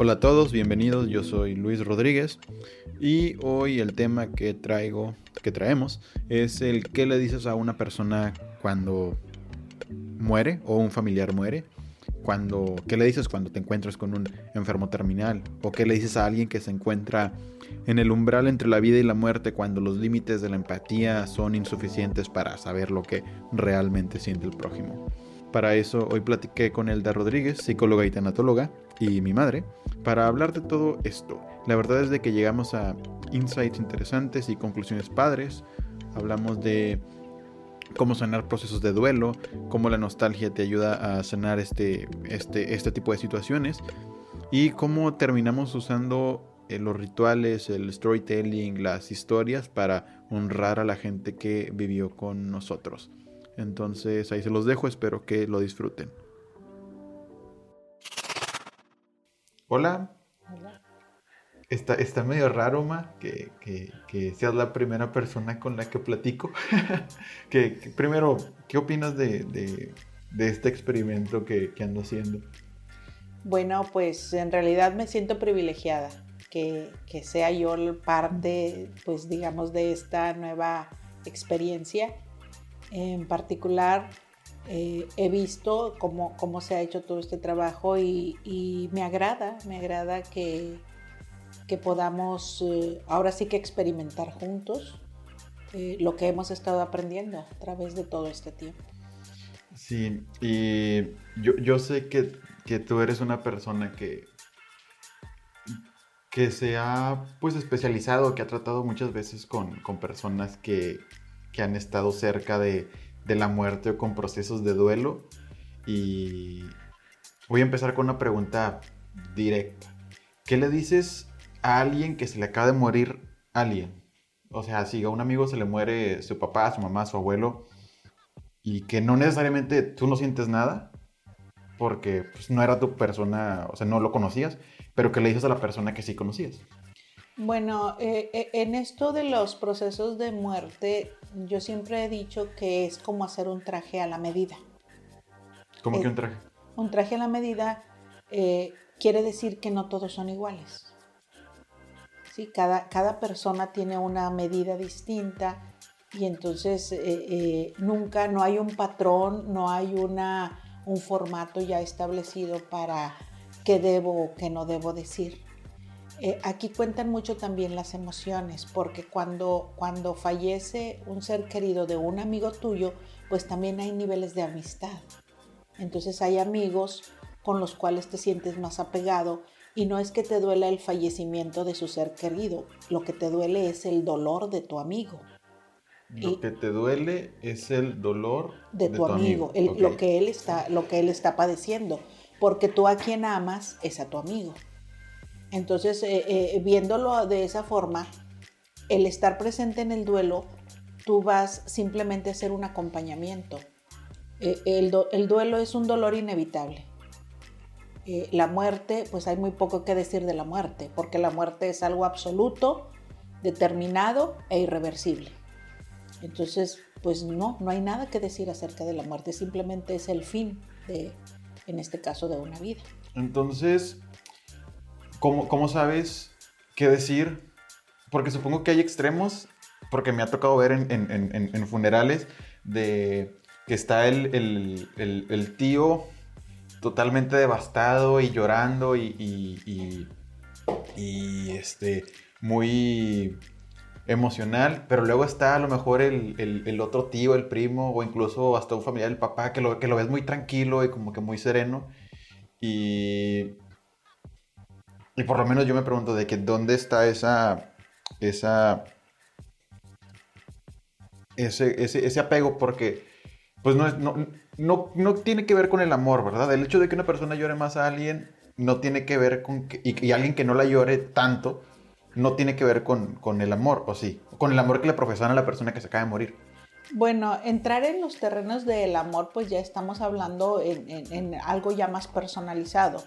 Hola a todos, bienvenidos. Yo soy Luis Rodríguez y hoy el tema que traigo, que traemos, es el qué le dices a una persona cuando muere o un familiar muere. Cuando, ¿Qué le dices cuando te encuentras con un enfermo terminal? ¿O qué le dices a alguien que se encuentra en el umbral entre la vida y la muerte cuando los límites de la empatía son insuficientes para saber lo que realmente siente el prójimo? Para eso hoy platiqué con Elda Rodríguez, psicóloga y tanatóloga, y mi madre, para hablar de todo esto. La verdad es de que llegamos a insights interesantes y conclusiones padres. Hablamos de cómo sanar procesos de duelo, cómo la nostalgia te ayuda a sanar este, este, este tipo de situaciones y cómo terminamos usando eh, los rituales, el storytelling, las historias para honrar a la gente que vivió con nosotros. Entonces ahí se los dejo, espero que lo disfruten. Hola. Hola. Está, está medio raro, Ma, que, seas la primera persona con la que platico. que, primero, ¿qué opinas de, este experimento que, ando haciendo? Bueno, pues en realidad me siento privilegiada que, sea yo parte, pues digamos, de esta nueva experiencia en particular, eh, he visto cómo, cómo, se ha hecho todo este trabajo y, me agrada, me agrada que, que podamos eh, ahora sí que experimentar juntos eh, lo que hemos estado aprendiendo a través de todo este tiempo. Sí, y yo, yo sé que, que, tú eres una persona que, que se ha pues especializado, que ha tratado muchas veces con, con personas que, que han estado cerca de, la muerte o con procesos de duelo. Y voy a empezar con una pregunta directa. ¿Qué le dices a alguien que se le acaba de morir alguien? O sea, si a un amigo se le muere su papá, su mamá, su abuelo, y que no necesariamente tú no sientes nada, porque pues, no era tu persona, o sea, no lo conocías, pero que le dices a la persona que sí conocías. Bueno, eh, eh, en esto de los procesos de muerte, yo siempre he dicho que es como hacer un traje a la medida. ¿Cómo que eh, un traje? Un traje a la medida quiere decir que no todos son iguales. ¿Sí? Cada, cada persona tiene una medida distinta y entonces nunca, no hay un patrón, no hay una, un formato ya establecido para qué debo o qué no debo decir. Eh, aquí cuentan mucho también las emociones, porque cuando, cuando fallece un ser querido de un amigo tuyo, pues también hay niveles de amistad. Entonces hay amigos con los cuales te sientes más apegado y no es que te duela el fallecimiento de su ser querido, lo que te duele es el dolor de tu amigo. Lo que te duele es el dolor de, tu, amigo, lo, que él está, lo que él está padeciendo, porque tú a quien amas es a tu amigo. Entonces, eh, eh, viéndolo de esa forma, el estar presente en el duelo, tú vas simplemente a hacer un acompañamiento. Eh, el, duelo es un dolor inevitable. la muerte, pues hay muy poco que decir de la muerte, porque la muerte es algo absoluto, determinado e irreversible. Entonces, pues no, no hay nada que decir acerca de la muerte, simplemente es el fin de, en este caso, de una vida. Entonces, ¿cómo, sabes qué decir? Porque supongo que hay extremos, porque me ha tocado ver en, funerales de que está el, tío totalmente devastado y llorando y, y, este, muy emocional, pero luego está a lo mejor el, otro tío, el primo o incluso hasta un familiar, el papá, que lo, que lo ves muy tranquilo y como que muy sereno. Y y por lo menos yo me pregunto de que dónde está esa, esa, ese, ese, apego, porque pues no, no, no, tiene que ver con el amor, ¿verdad? El hecho de que una persona llore más a alguien no tiene que ver con, y, alguien que no la llore tanto, no tiene que ver con, el amor, ¿o sí? Con el amor que le profesan a la persona que se acaba de morir. Bueno, entrar en los terrenos del amor, pues ya estamos hablando en, en algo ya más personalizado,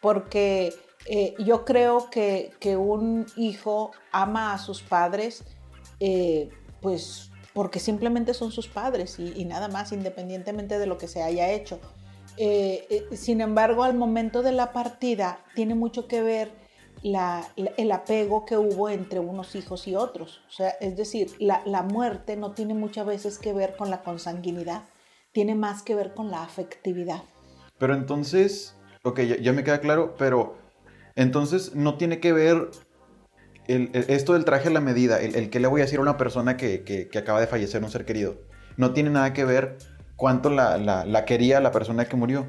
porque eh, yo creo que, un hijo ama a sus padres, eh, pues porque simplemente son sus padres y, nada más, independientemente de lo que se haya hecho. Eh, eh, sin embargo, al momento de la partida tiene mucho que ver el apego que hubo entre unos hijos y otros. O sea, es decir, la, muerte no tiene muchas veces que ver con la consanguinidad, tiene más que ver con la afectividad. Pero entonces, ok, ya, me queda claro, pero entonces no tiene que ver esto del traje a la medida, el, que le voy a decir a una persona que, acaba de fallecer, un ser querido, no tiene nada que ver cuánto la, la quería la persona que murió.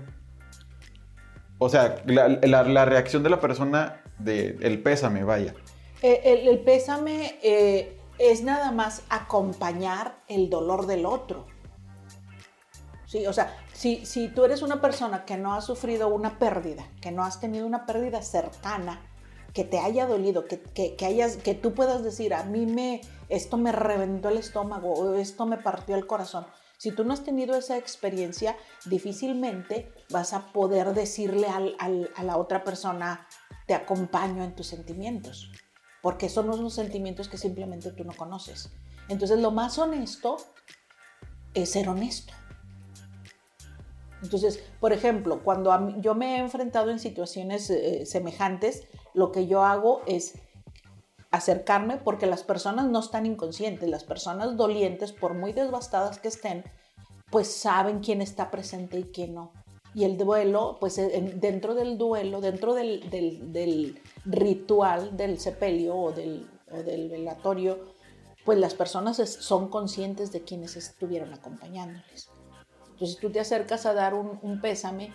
O sea, la, reacción de la persona, de, el pésame, vaya. Eh, el, pésame eh, es nada más acompañar el dolor del otro. Sí, o sea, si, tú eres una persona que no ha sufrido una pérdida, que no has tenido una pérdida cercana, que te haya dolido, que, que, hayas, que tú puedas decir, a mí me, esto me reventó el estómago, esto me partió el corazón. Si tú no has tenido esa experiencia, difícilmente vas a poder decirle a la otra persona, te acompaño en tus sentimientos, porque son unos sentimientos que simplemente tú no conoces. Entonces lo más honesto es ser honesto. Entonces, por ejemplo, cuando yo me he enfrentado en situaciones eh, semejantes, lo que yo hago es acercarme porque las personas no están inconscientes, las personas dolientes, por muy devastadas que estén, pues saben quién está presente y quién no. Y el duelo, pues dentro del duelo, dentro del, ritual del sepelio o del, o del velatorio, pues las personas son conscientes de quienes estuvieron acompañándoles. Entonces tú te acercas a dar un, un pésame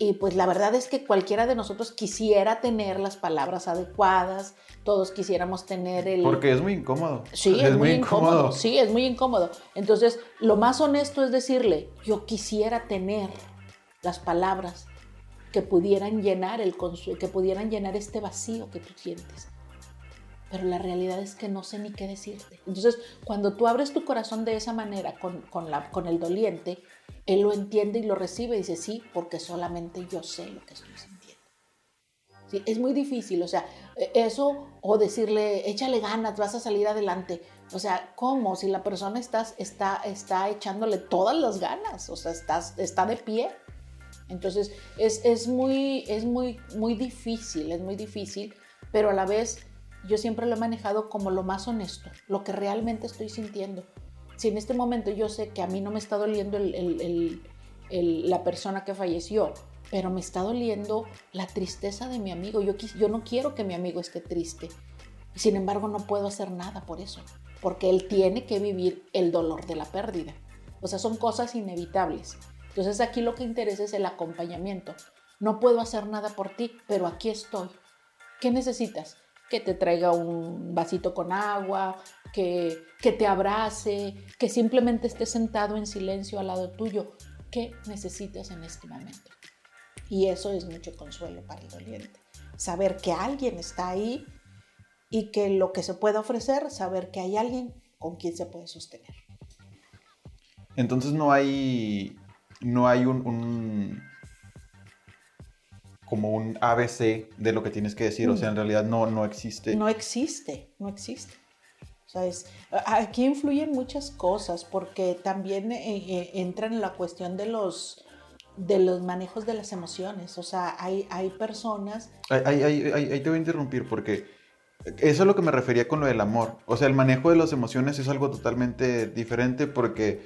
y pues la verdad es que cualquiera de nosotros quisiera tener las palabras adecuadas, todos quisiéramos tener el... Porque es muy incómodo. Sí, es, muy incómodo. Sí, es muy incómodo. Entonces, lo más honesto es decirle, yo quisiera tener las palabras que pudieran llenar el que pudieran llenar este vacío que tú sientes. Pero la realidad es que no sé ni qué decirte. Entonces, cuando tú abres tu corazón de esa manera con, con, la, con el doliente, él lo entiende y lo recibe y dice, sí, porque solamente yo sé lo que estoy sintiendo. ¿Sí? Es muy difícil, o sea, e, eso o decirle, échale ganas, vas a salir adelante. O sea, ¿cómo? Si la persona está, está, está echándole todas las ganas, o sea, está, está de pie. Entonces, es, es, muy, es muy, muy difícil, es muy difícil, pero a la vez yo siempre lo he manejado como lo más honesto, lo que realmente estoy sintiendo si en este momento yo sé que a mí no me está doliendo la persona que falleció, pero me está doliendo la tristeza de mi amigo, yo, yo no quiero que mi amigo esté triste. Sin embargo, no puedo hacer nada por eso, porque él tiene que vivir el dolor de la pérdida. O sea, son cosas inevitables. Entonces aquí lo que interesa es el acompañamiento. No puedo hacer nada por ti, pero aquí estoy. ¿Qué necesitas? Que te traiga un vasito con agua, que, que te abrace, que simplemente esté sentado en silencio al lado tuyo. ¿Qué necesitas en este momento? Y eso es mucho consuelo para el doliente. Saber que alguien está ahí y que lo que se puede ofrecer, saber que hay alguien con quien se puede sostener. Entonces no hay, no hay un como un ABC de lo que tienes que decir, o sea, en mm. realidad no, no existe. No existe, no existe. O sea, aquí influyen muchas cosas porque también eh, eh, entra en la cuestión de los, de los manejos de las emociones. O sea, hay, hay personas... Ahí, ahí, te voy a interrumpir porque eso es lo que me refería con lo del amor. O sea, el manejo de las emociones es algo totalmente diferente porque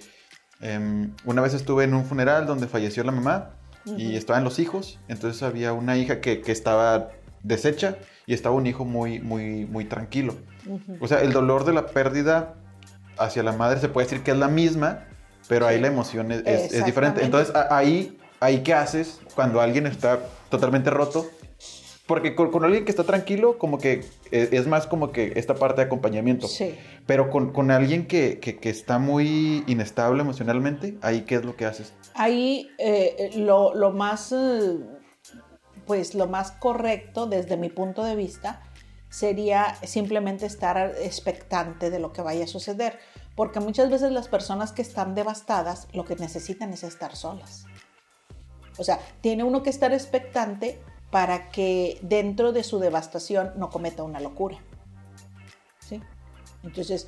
em, una vez estuve en un funeral donde falleció la mamá y estaban los hijos, entonces había una hija que, estaba deshecha y estaba un hijo muy, muy, muy tranquilo. O sea, el dolor de la pérdida hacia la madre se puede decir que es la misma, pero ahí la emoción es, diferente. Entonces, ahí, ahí, ¿qué haces cuando alguien está totalmente roto? Porque con, alguien que está tranquilo, como que e, es, más como que esta parte de acompañamiento. Sí. Pero con, alguien que, está muy inestable emocionalmente, ahí qué es lo que haces? Ahí eh, lo, más, eh, pues lo más correcto desde mi punto de vista sería simplemente estar expectante de lo que vaya a suceder. Porque muchas veces las personas que están devastadas lo que necesitan es estar solas. O sea, tiene uno que estar expectante para que dentro de su devastación no cometa una locura. ¿Sí? Entonces,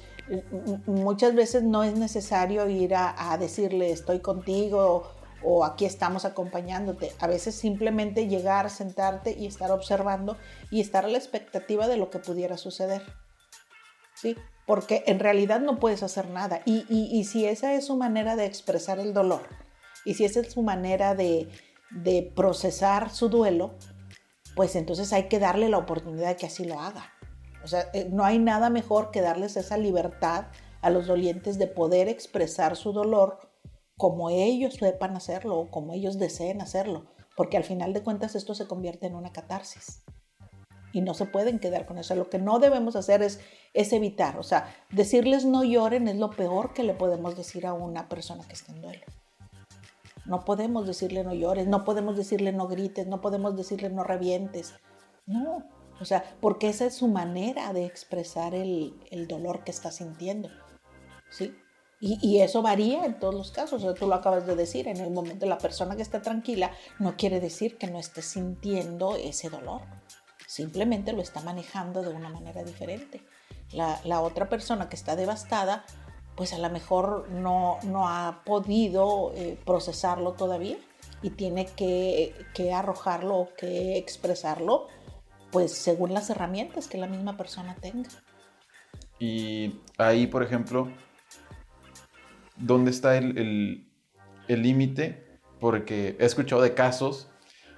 muchas veces no es necesario ir a, decirle estoy contigo o aquí estamos acompañándote. A veces simplemente llegar, sentarte y estar observando y estar a la expectativa de lo que pudiera suceder. ¿Sí? Porque en realidad no puedes hacer nada. Y, y, si esa es su manera de expresar el dolor, y si esa es su manera de, de procesar su duelo, pues entonces hay que darle la oportunidad de que así lo haga. O sea, eh, no hay nada mejor que darles esa libertad a los dolientes de poder expresar su dolor como ellos sepan hacerlo o como ellos deseen hacerlo, porque al final de cuentas esto se convierte en una catarsis. Y no se pueden quedar con eso. Lo que no debemos hacer es, es evitar. O sea, decirles no lloren es lo peor que le podemos decir a una persona que está en duelo. No podemos decirle no llores, no podemos decirle no grites, no podemos decirle no revientes. No, o sea, porque esa es su manera de expresar el, el dolor que está sintiendo. ¿Sí? Y, eso varía en todos los casos. O sea, tú lo acabas de decir, en el momento la persona que está tranquila no quiere decir que no esté sintiendo ese dolor. Simplemente lo está manejando de una manera diferente. La, la otra persona que está devastada, pues a lo mejor no, no ha podido eh, procesarlo todavía y tiene que, que arrojarlo o que expresarlo, pues según las herramientas que la misma persona tenga. Y ahí, por ejemplo, dónde está el límite, porque he escuchado de casos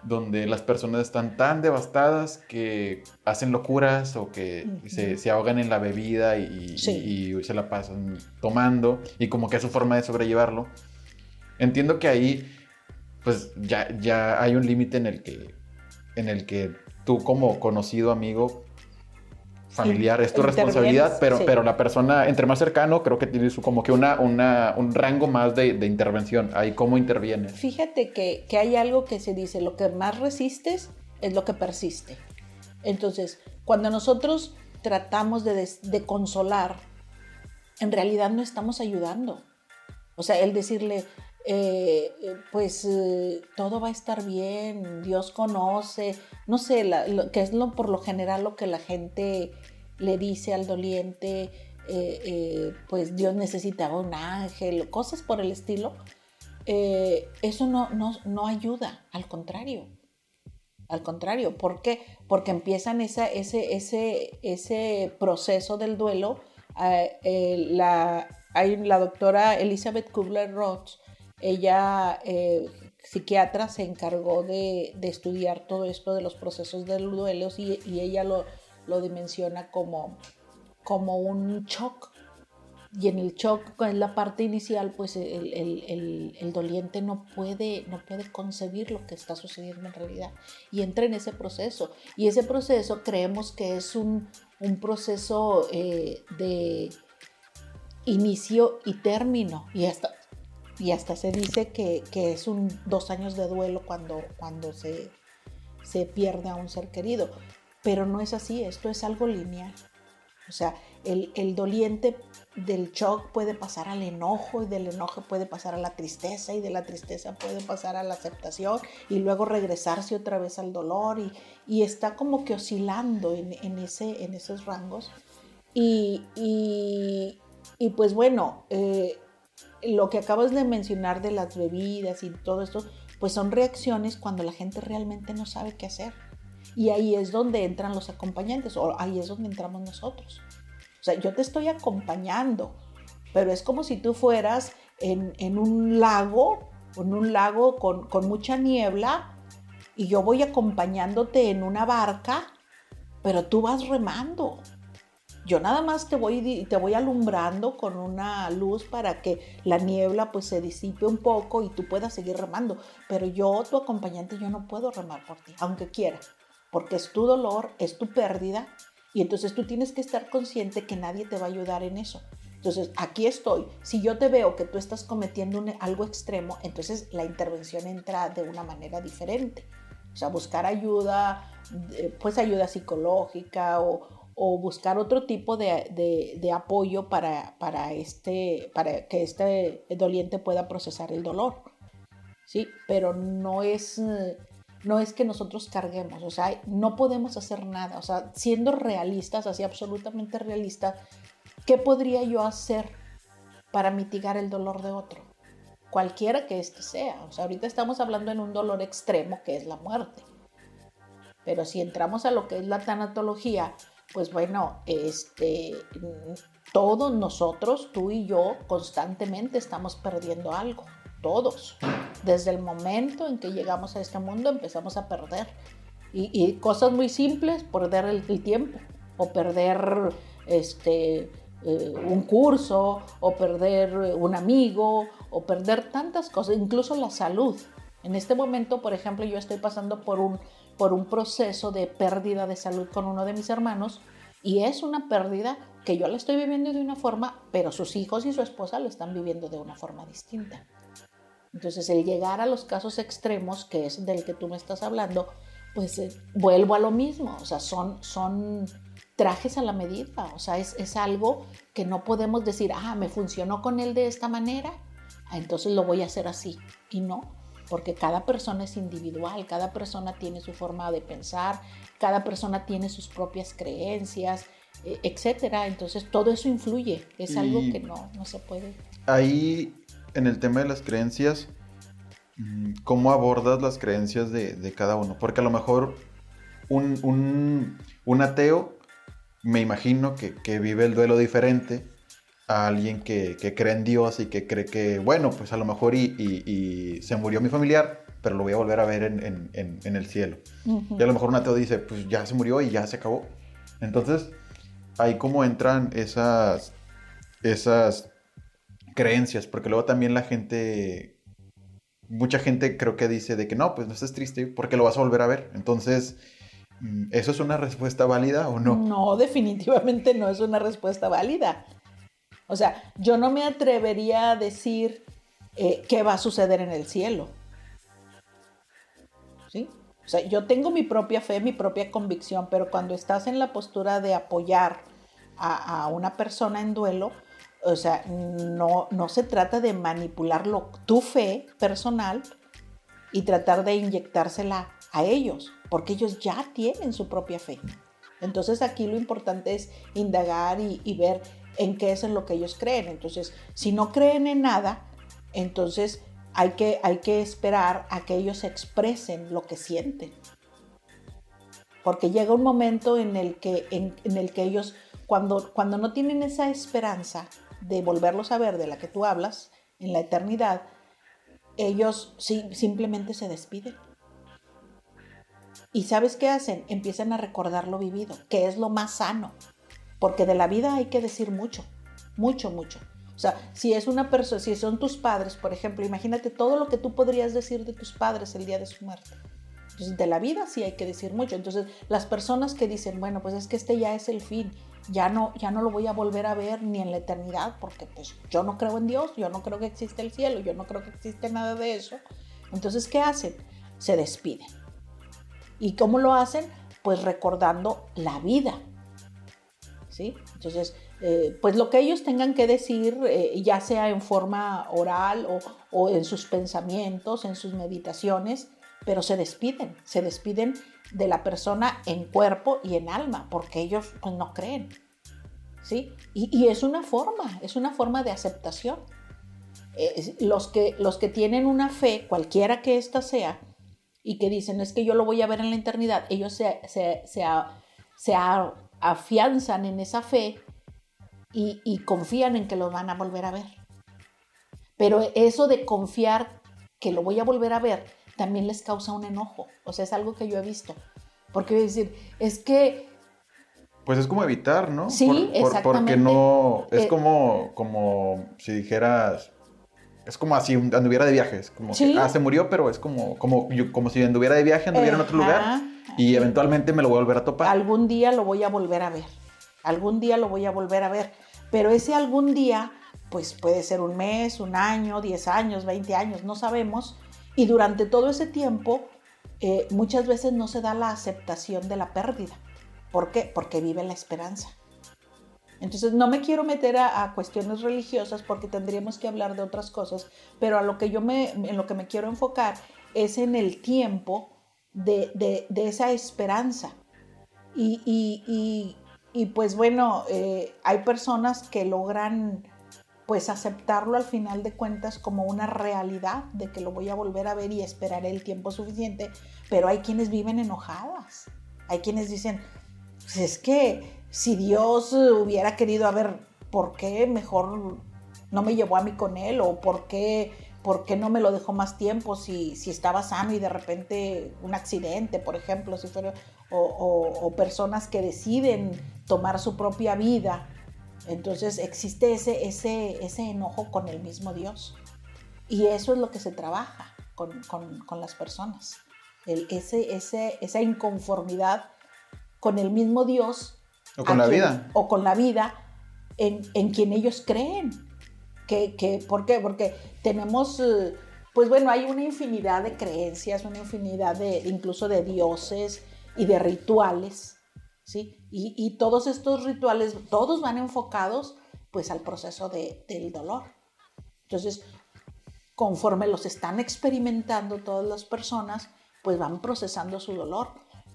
donde las personas están tan devastadas que hacen locuras o que se, ahogan en la bebida y, se la pasan tomando y como que es su forma de sobrellevarlo. Entiendo que ahí pues ya, ya hay un límite en el que en el que tú como conocido amigo familiar, es tu responsabilidad, pero, pero la persona, entre más cercano, creo que tiene su, como que una, una, un rango más de, de intervención. Ahí, ¿cómo interviene? Fíjate que, que, hay algo que se dice, lo que más resistes es lo que persiste. Entonces, cuando nosotros tratamos de, de consolar, en realidad no estamos ayudando. O sea, el decirle, eh, eh, pues eh, todo va a estar bien, Dios conoce, no sé, que es lo, por lo general lo que la gente le dice al doliente, pues Dios necesitaba un ángel, cosas por el estilo, eso no, no, ayuda, al contrario. Al contrario, ¿por qué? Porque empiezan esa, ese, ese, ese proceso del duelo. la, hay la doctora Elizabeth Kubler-Ross ella, eh, psiquiatra, se encargó de, estudiar todo esto de los procesos de duelos y, y ella lo, lo, dimensiona como, como un shock. Y en el shock, en la parte inicial, pues el, el, el, doliente no puede, no puede concebir lo que está sucediendo en realidad y entra en ese proceso. Y ese proceso creemos que es un, un proceso eh, de inicio y término. Y hasta y hasta se dice que, es un dos años de duelo cuando, cuando se, se pierde a un ser querido. Pero no es así, esto es algo lineal. O sea, el, el, doliente del shock puede pasar al enojo y del enojo puede pasar a la tristeza y de la tristeza puede pasar a la aceptación y luego regresarse otra vez al dolor y, y está como que oscilando en, en, ese, en esos rangos. Y, y, y pues bueno, eh, lo que acabas de mencionar de las bebidas y todo esto, pues son reacciones cuando la gente realmente no sabe qué hacer. Y ahí es donde entran los acompañantes, o ahí es donde entramos nosotros. O sea, yo te estoy acompañando, pero es como si tú fueras en, un lago, en un lago con, mucha niebla, y yo voy acompañándote en una barca, pero tú vas remando. Yo nada más te voy, te voy alumbrando con una luz para que la niebla pues se disipe un poco y tú puedas seguir remando. Pero yo, tu acompañante, yo no puedo remar por ti, aunque quiera, porque es tu dolor, es tu pérdida y entonces tú tienes que estar consciente que nadie te va a ayudar en eso. Entonces, aquí estoy. Si yo te veo que tú estás cometiendo algo extremo, entonces la intervención entra de una manera diferente. O sea, buscar ayuda, eh, pues ayuda psicológica o, o buscar otro tipo de, apoyo para, para, este, para que este doliente pueda procesar el dolor. ¿sí? Pero no es, no es que nosotros carguemos, o sea, no podemos hacer nada. O sea, siendo realistas, así absolutamente realistas, ¿qué podría yo hacer para mitigar el dolor de otro? cualquiera que éste sea. O sea, ahorita estamos hablando en un dolor extremo que es la muerte. Pero si entramos a lo que es la tanatología, pues bueno, este, todos nosotros, tú y yo, constantemente estamos perdiendo algo. Todos. Desde el momento en que llegamos a este mundo empezamos a perder. Y, cosas muy simples, perder el, tiempo o perder este, eh, un curso o perder un amigo o perder tantas cosas, incluso la salud. En este momento, por ejemplo, yo estoy pasando por un por un proceso de pérdida de salud con uno de mis hermanos y es una pérdida que yo la estoy viviendo de una forma, pero sus hijos y su esposa lo están viviendo de una forma distinta. Entonces, el llegar a los casos extremos, que es del que tú me estás hablando, pues eh, vuelvo a lo mismo, o sea, son, son trajes a la medida, o sea, es, es algo que no podemos decir, ah, me funcionó con él de esta manera, entonces lo voy a hacer así. Y no, porque cada persona es individual, cada persona tiene su forma de pensar, cada persona tiene sus propias creencias, e, etcétera. Entonces todo eso influye, es algo que no, no se puede. Ahí, en el tema de las creencias, mm, ¿cómo abordas las creencias de, cada uno? Porque a lo mejor un, ateo, me imagino que, que vive el duelo diferente a alguien que, cree en Dios y que cree que, bueno, pues a lo mejor y, se murió mi familiar, pero lo voy a volver a ver en, el cielo. Y a lo mejor un ateo dice, pues ya se murió y ya se acabó. Entonces, ahí como entran esas, esas creencias, porque luego también la gente, mucha gente creo que dice de que no, pues no estés triste porque lo vas a volver a ver. Entonces, mm, ¿eso es una respuesta válida o no? No, definitivamente no es una respuesta válida. O sea, yo no me atrevería a decir eh, qué va a suceder en el cielo. ¿Sí? O sea, yo tengo mi propia fe, mi propia convicción, pero cuando estás en la postura de apoyar a, una persona en duelo, o sea, no, no se trata de manipularlo, tu fe personal y tratar de inyectársela a ellos, porque ellos ya tienen su propia fe. Entonces aquí lo importante es indagar y ver en qué es en lo que ellos creen. Entonces, si no creen en nada, entonces hay que, hay que esperar a que ellos expresen lo que sienten. Porque llega un momento en el que, en, el que ellos, cuando, cuando no tienen esa esperanza de volverlos a ver de la que tú hablas en la eternidad, ellos simplemente se despiden. ¿Y sabes qué hacen? Empiezan a recordar lo vivido, que es lo más sano porque de la vida hay que decir mucho, mucho, mucho. O sea, si es una persona, si son tus padres, por ejemplo, imagínate todo lo que tú podrías decir de tus padres el día de su muerte. Entonces, de la vida sí hay que decir mucho. Entonces, las personas que dicen, bueno, pues es que este ya es el fin, ya no, ya no lo voy a volver a ver ni en la eternidad, porque pues yo no creo en Dios, yo no creo que existe el cielo, yo no creo que existe nada de eso. Entonces, ¿qué hacen? Se despiden. ¿Y cómo lo hacen? Pues recordando la vida, entonces, eh, pues lo que ellos tengan que decir, eh, ya sea en forma oral o, en sus pensamientos, en sus meditaciones, pero se despiden, se despiden de la persona en cuerpo y en alma, porque ellos pues, no creen, ¿sí? Y, es una forma, es una forma de aceptación. Los, que, los que tienen una fe, cualquiera que ésta sea, y que dicen, es que yo lo voy a ver en la eternidad, ellos se, se, se, se afianzan en esa fe y, confían en que lo van a volver a ver. Pero eso de confiar que lo voy a volver a ver también les causa un enojo. O sea, es algo que yo he visto. Porque decir, es que... Pues es como evitar, ¿no? Sí, exactamente. porque no... Es eh, como, como si dijeras... Es como así, anduviera de viajes. Como que, ah, se murió, pero es como, como, como si anduviera de viaje, anduviera en otro lugar y eventualmente me lo voy a volver a topar. Algún día lo voy a volver a ver. Algún día lo voy a volver a ver. Pero ese algún día, pues puede ser un mes, un año, 10 años, 20 años, no sabemos. Y durante todo ese tiempo, eh, muchas veces no se da la aceptación de la pérdida. ¿Por qué? Porque vive la esperanza. Entonces no me quiero meter a, cuestiones religiosas porque tendríamos que hablar de otras cosas, pero a lo que yo me, en lo que me quiero enfocar es en el tiempo de, esa esperanza. Y, pues bueno, eh, hay personas que logran pues aceptarlo al final de cuentas como una realidad de que lo voy a volver a ver y esperaré el tiempo suficiente, pero hay quienes viven enojadas, hay quienes dicen, pues es que si Dios hubiera querido, a ver, ¿por qué mejor no me llevó a mí con él? ¿O por qué, por qué no me lo dejó más tiempo si, si estaba sano y de repente un accidente, por ejemplo, si fuera, o personas que deciden tomar su propia vida entonces existe ese, ese, ese enojo con el mismo Dios. Y eso es lo que se trabaja con, las personas. El, ese, ese, esa inconformidad con el mismo Dios. O con la vida. O con la vida en, en quien ellos creen. Que, ¿Por qué? Porque tenemos, eh, pues bueno, hay una infinidad de creencias, una infinidad de, incluso de dioses y de rituales ¿sí? Y, todos estos rituales, todos van enfocados pues al proceso del dolor. Entonces, conforme los están experimentando todas las personas, pues van procesando su dolor.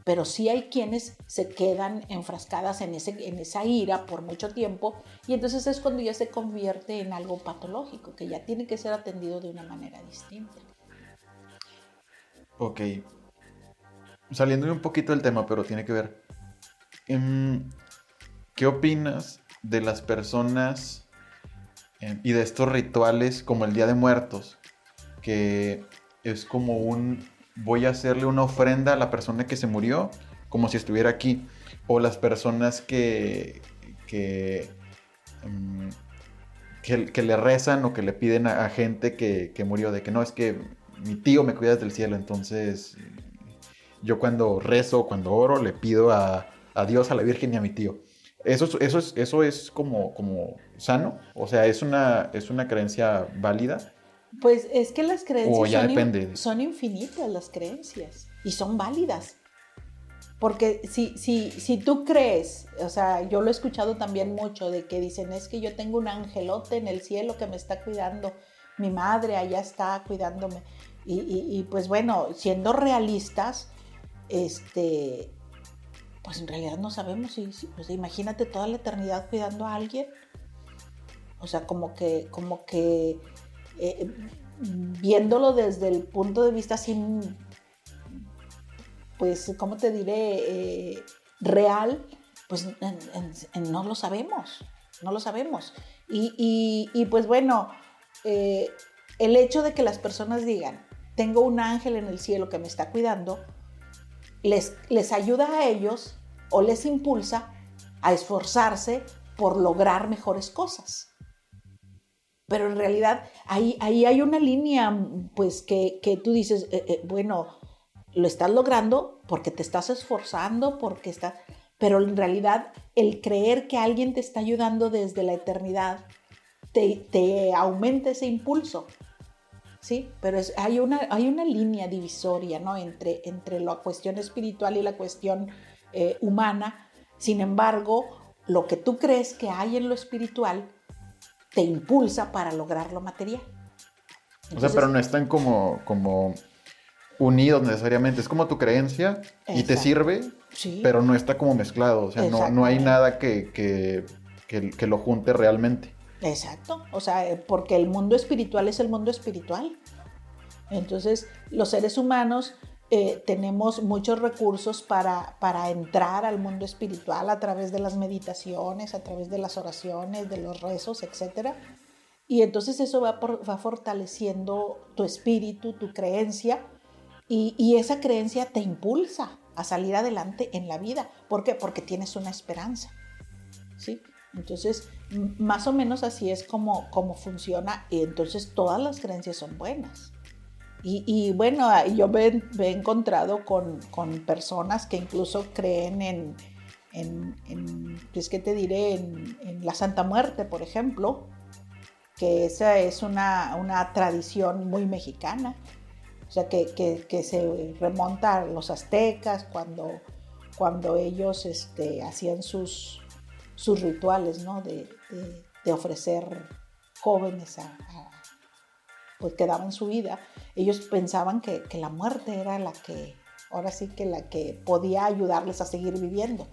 Pero sí hay quienes se quedan enfrascadas en, ese, en esa ira por mucho tiempo y entonces es cuando ya se convierte en algo patológico, que ya tiene que ser atendido de una manera distinta. Ok. Saliendo un poquito del tema, pero tiene que ver. Em, ¿Qué opinas de las personas em, y de estos rituales como el Día de Muertos? Que es como un voy a hacerle una ofrenda a la persona que se murió como si estuviera aquí. O las personas que, que, em, que, le rezan o que le piden a, gente que, que, murió, de que no, es que mi tío me cuida desde el cielo, entonces yo cuando rezo, cuando oro, le pido a, a Dios, a la Virgen y a mi tío. Eso, eso, es, eso es como, como sano, o sea, es una, es una creencia válida. Pues es que las creencias son, infinitas las creencias y son válidas. Porque si, si, si tú crees, o sea, yo lo he escuchado también mucho de que dicen, es que yo tengo un angelote en el cielo que me está cuidando, mi madre allá está cuidándome. Y, y pues bueno, siendo realistas, este, pues en realidad no sabemos si, pues imagínate toda la eternidad cuidando a alguien. O sea, como que, como que eh, viéndolo desde el punto de vista sin, pues, ¿cómo te diré? Eh, real, pues no lo sabemos, no lo sabemos. Y, pues bueno, eh, el hecho de que las personas digan, tengo un ángel en el cielo que me está cuidando, les, ayuda a ellos o les impulsa a esforzarse por lograr mejores cosas. Pero en realidad ahí, ahí hay una línea, pues que, tú dices, eh, eh, bueno, lo estás logrando porque te estás esforzando, porque estás... Pero en realidad el creer que alguien te está ayudando desde la eternidad te, te aumenta ese impulso. ¿sí? Pero hay, una, hay una línea divisoria, ¿no? Entre, entre la cuestión espiritual y la cuestión eh, humana. Sin embargo, lo que tú crees que hay en lo espiritual te impulsa para lograr lo material. o sea, pero no están como, como unidos necesariamente. Es como tu creencia y te sirve, pero no está como mezclado. O sea, no, no hay nada que, que, que lo junte realmente. Exacto, o sea, eh, porque el mundo espiritual es el mundo espiritual. Entonces, los seres humanos eh, tenemos muchos recursos para, para, entrar al mundo espiritual a través de las meditaciones, a través de las oraciones, de los rezos, etc. Y entonces eso va, va fortaleciendo tu espíritu, tu creencia, y, y, esa creencia te impulsa a salir adelante en la vida. ¿Por qué? Porque tienes una esperanza. ¿sí? Entonces, más o menos así es como, como funciona y entonces todas las creencias son buenas. Y, bueno, yo me, he encontrado con, personas que incluso creen en, en, pues, ¿qué te diré? En, la Santa Muerte, por ejemplo, que esa es una, tradición muy mexicana, o sea, que, se remonta a los aztecas cuando, cuando ellos este, hacían sus, sus rituales, ¿no? De, ofrecer jóvenes a, pues que daban su vida. Ellos pensaban que, la muerte era la que, ahora sí que la que podía ayudarles a seguir viviendo.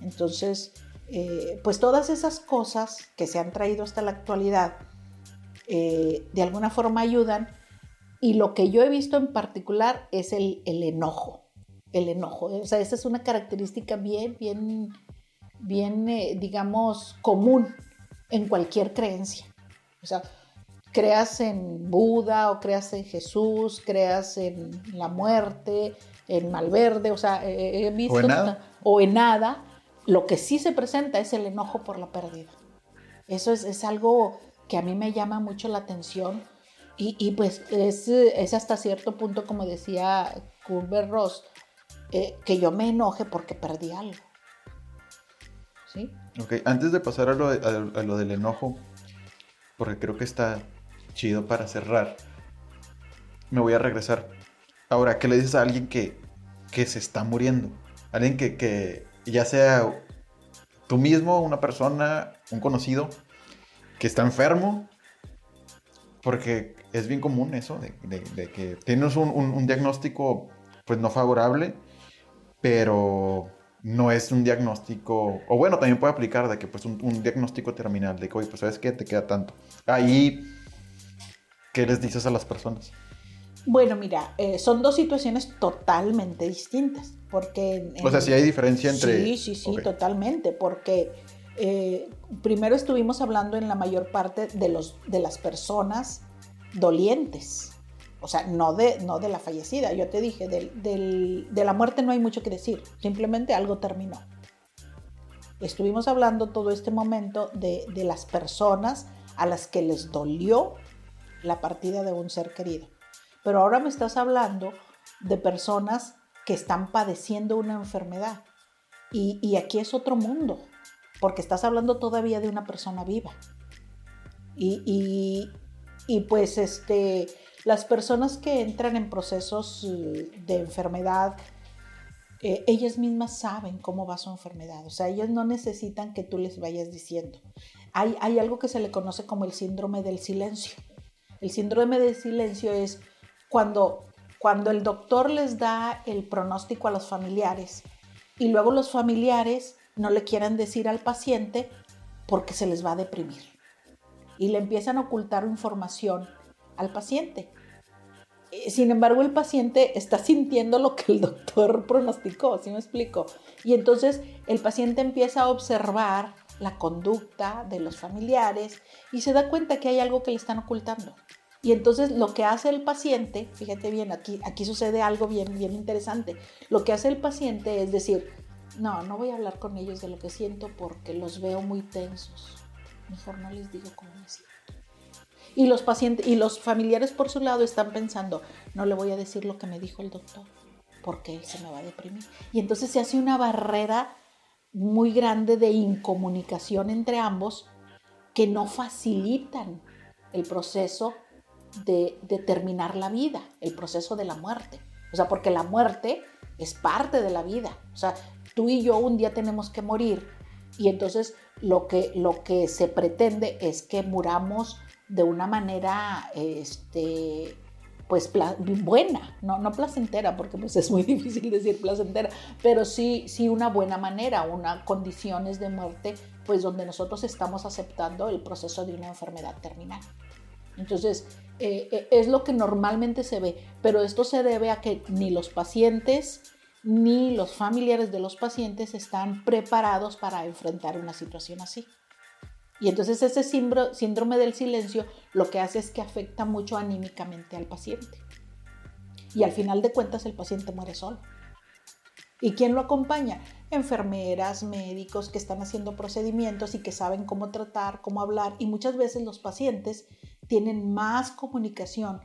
Entonces, eh, pues todas esas cosas que se han traído hasta la actualidad eh, de alguna forma ayudan y lo que yo he visto en particular es el, el enojo, el enojo. O sea, esa es una característica bien, bien, bien, eh, digamos, común en cualquier creencia. O sea, creas en Buda o creas en Jesús, creas en la muerte, en Malverde, o sea, he visto... O en nada. O en nada. Lo que sí se presenta es el enojo por la pérdida. Eso es, es algo que a mí me llama mucho la atención y, y pues es, es, hasta cierto punto, como decía Culver Ross, eh, que yo me enoje porque perdí algo. ¿Sí? Ok, antes de pasar a lo, de, a, a lo del enojo, porque creo que está chido para cerrar, me voy a regresar. Ahora, ¿qué le dices a alguien que, que se está muriendo? Alguien que, que, ya sea tú mismo, una persona, un conocido, que está enfermo, porque es bien común eso, de, de, que tienes un, un, diagnóstico pues no favorable, pero no es un diagnóstico, o bueno, también puede aplicar de que pues un, diagnóstico terminal, de que, oye, pues sabes qué, te queda tanto. Ahí, ¿qué les dices a las personas? Bueno, mira, eh, son dos situaciones totalmente distintas, porque... En, o sea, sí hay diferencia entre... Sí, sí, sí, okay. totalmente, porque eh, primero estuvimos hablando en la mayor parte de, los, de las personas dolientes, o sea, no de, no de la fallecida. Yo te dije, del, del, de la muerte no hay mucho que decir, simplemente algo terminó. Estuvimos hablando todo este momento de, de las personas a las que les dolió la partida de un ser querido. Pero ahora me estás hablando de personas que están padeciendo una enfermedad. Y, y aquí es otro mundo porque estás hablando todavía de una persona viva. Y, y, y, pues este, las personas que entran en procesos eh, de enfermedad, eh, ellas mismas saben cómo va su enfermedad, o sea, ellas no necesitan que tú les vayas diciendo. Hay, hay algo que se le conoce como el síndrome del silencio. El síndrome del silencio es cuando, cuando el doctor les da el pronóstico a los familiares y luego los familiares no le quieran decir al paciente porque se les va a deprimir. Y le empiezan a ocultar información al paciente. Eh, sin embargo, el paciente está sintiendo lo que el doctor pronosticó, ¿sí me explico? Y entonces el paciente empieza a observar la conducta de los familiares y se da cuenta que hay algo que le están ocultando. Y entonces lo que hace el paciente, fíjate bien, aquí, aquí sucede algo bien, bien interesante. Lo que hace el paciente es decir, no, no voy a hablar con ellos de lo que siento porque los veo muy tensos. Mejor no les digo cómo me siento. Y los pacientes y los familiares por su lado están pensando, no le voy a decir lo que me dijo el doctor porque él se me va a deprimir. Y entonces se hace una barrera muy grande de incomunicación entre ambos que no facilitan el proceso de, de terminar la vida, el proceso de la muerte. O sea, porque la muerte es parte de la vida. O sea, tú y yo un día tenemos que morir y entonces lo que, lo que se pretende es que muramos de una manera este, pues buena, no, no placentera, porque pues es muy difícil decir placentera, pero sí, sí una buena manera, una condiciones de muerte, pues donde nosotros estamos aceptando el proceso de una enfermedad terminal. Entonces, eh, es lo que normalmente se ve, pero esto se debe a que ni los pacientes ni los familiares de los pacientes están preparados para enfrentar una situación así. Y entonces ese síndrome del silencio lo que hace es que afecta mucho anímicamente al paciente. Y al final de cuentas el paciente muere solo. ¿Y quién lo acompaña? Enfermeras, médicos que están haciendo procedimientos y que saben cómo tratar, cómo hablar. Y muchas veces los pacientes tienen más comunicación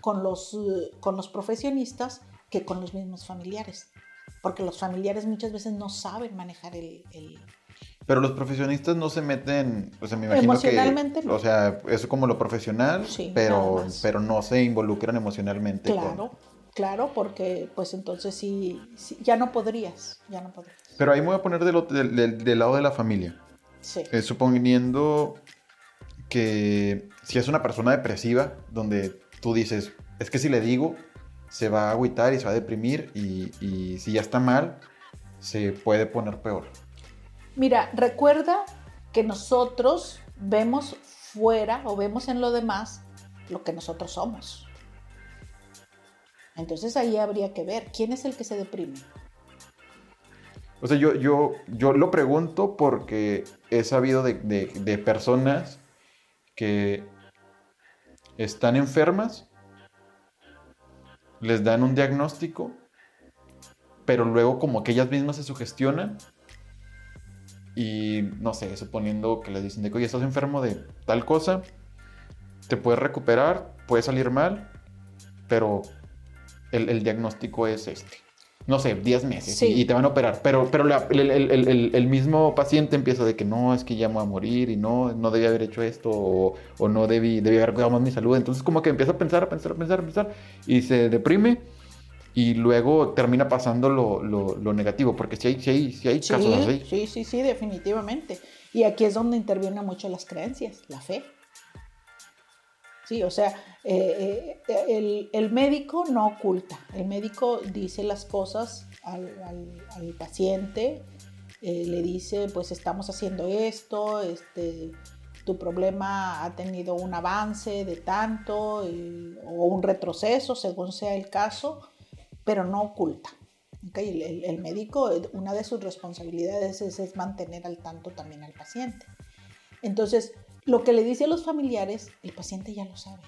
con los, con los profesionistas que con los mismos familiares porque los familiares muchas veces no saben manejar el... el... Pero los profesionistas no se meten, o sea, me imagino emocionalmente que, no. o sea, eso es como lo profesional, Sí, pero, pero no se involucran emocionalmente. con- Claro, claro, porque pues entonces sí, sí, ya no podrías, ya no podrías. Pero ahí me voy a poner del, otro- del- del- del lado de la familia. Sí, Eh, suponiendo que si es una persona depresiva, donde tú dices, es que si le digo, se va a agüitar y se va a deprimir, y, y si ya está mal, se puede poner peor. Mira, recuerda que nosotros vemos fuera o vemos en lo demás lo que nosotros somos. Entonces ahí habría que ver quién es el que se deprime. O sea, yo, yo, yo lo pregunto porque he sabido de, de personas que están enfermas, les dan un diagnóstico, pero luego como que ellas mismas se sugestionan y no sé, suponiendo que les dicen de que, oye, estás enfermo de tal cosa, te puedes recuperar, puede salir mal, pero el, diagnóstico es este. No sé, 10 meses y, te van a operar. Pero, pero el, mismo paciente empieza de que no, es que ya me voy a morir y no, no debía haber hecho esto o, no debí, debí haber cuidado más mi salud. Entonces como que empieza a pensar, a pensar, a pensar, a pensar y se deprime y luego termina pasando lo, lo, negativo, porque si hay, si hay, si hay casos así. Sí, sí, sí, definitivamente. Y aquí es donde intervienen mucho las creencias, la fe. Sí, o sea, eh, eh, el, el, médico no oculta, el médico dice las cosas al, al, paciente, eh, le dice, pues estamos haciendo esto, este, tu problema ha tenido un avance de tanto o un retroceso, según sea el caso, pero no oculta. El, médico, una de sus responsabilidades es, mantener al tanto también al paciente. Entonces, lo que le dice a los familiares, el paciente ya lo sabe.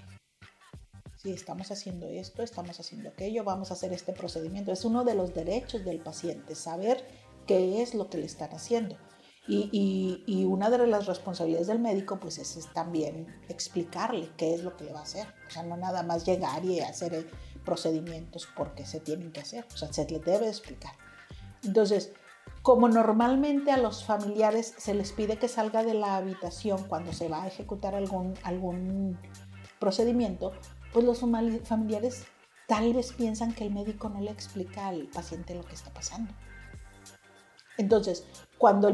Si estamos haciendo esto, estamos haciendo aquello, vamos a hacer este procedimiento. Es uno de los derechos del paciente, saber qué es lo que le están haciendo. Y, una de las responsabilidades del médico, pues es, es, también explicarle qué es lo que le va a hacer. O sea, no nada más llegar y hacer procedimientos porque se tienen que hacer, o sea, se les debe explicar. Entonces, como normalmente a los familiares se les pide que salga de la habitación cuando se va a ejecutar algún, algún procedimiento, pues los familiares tal vez piensan que el médico no le explica al paciente lo que está pasando. Entonces, cuando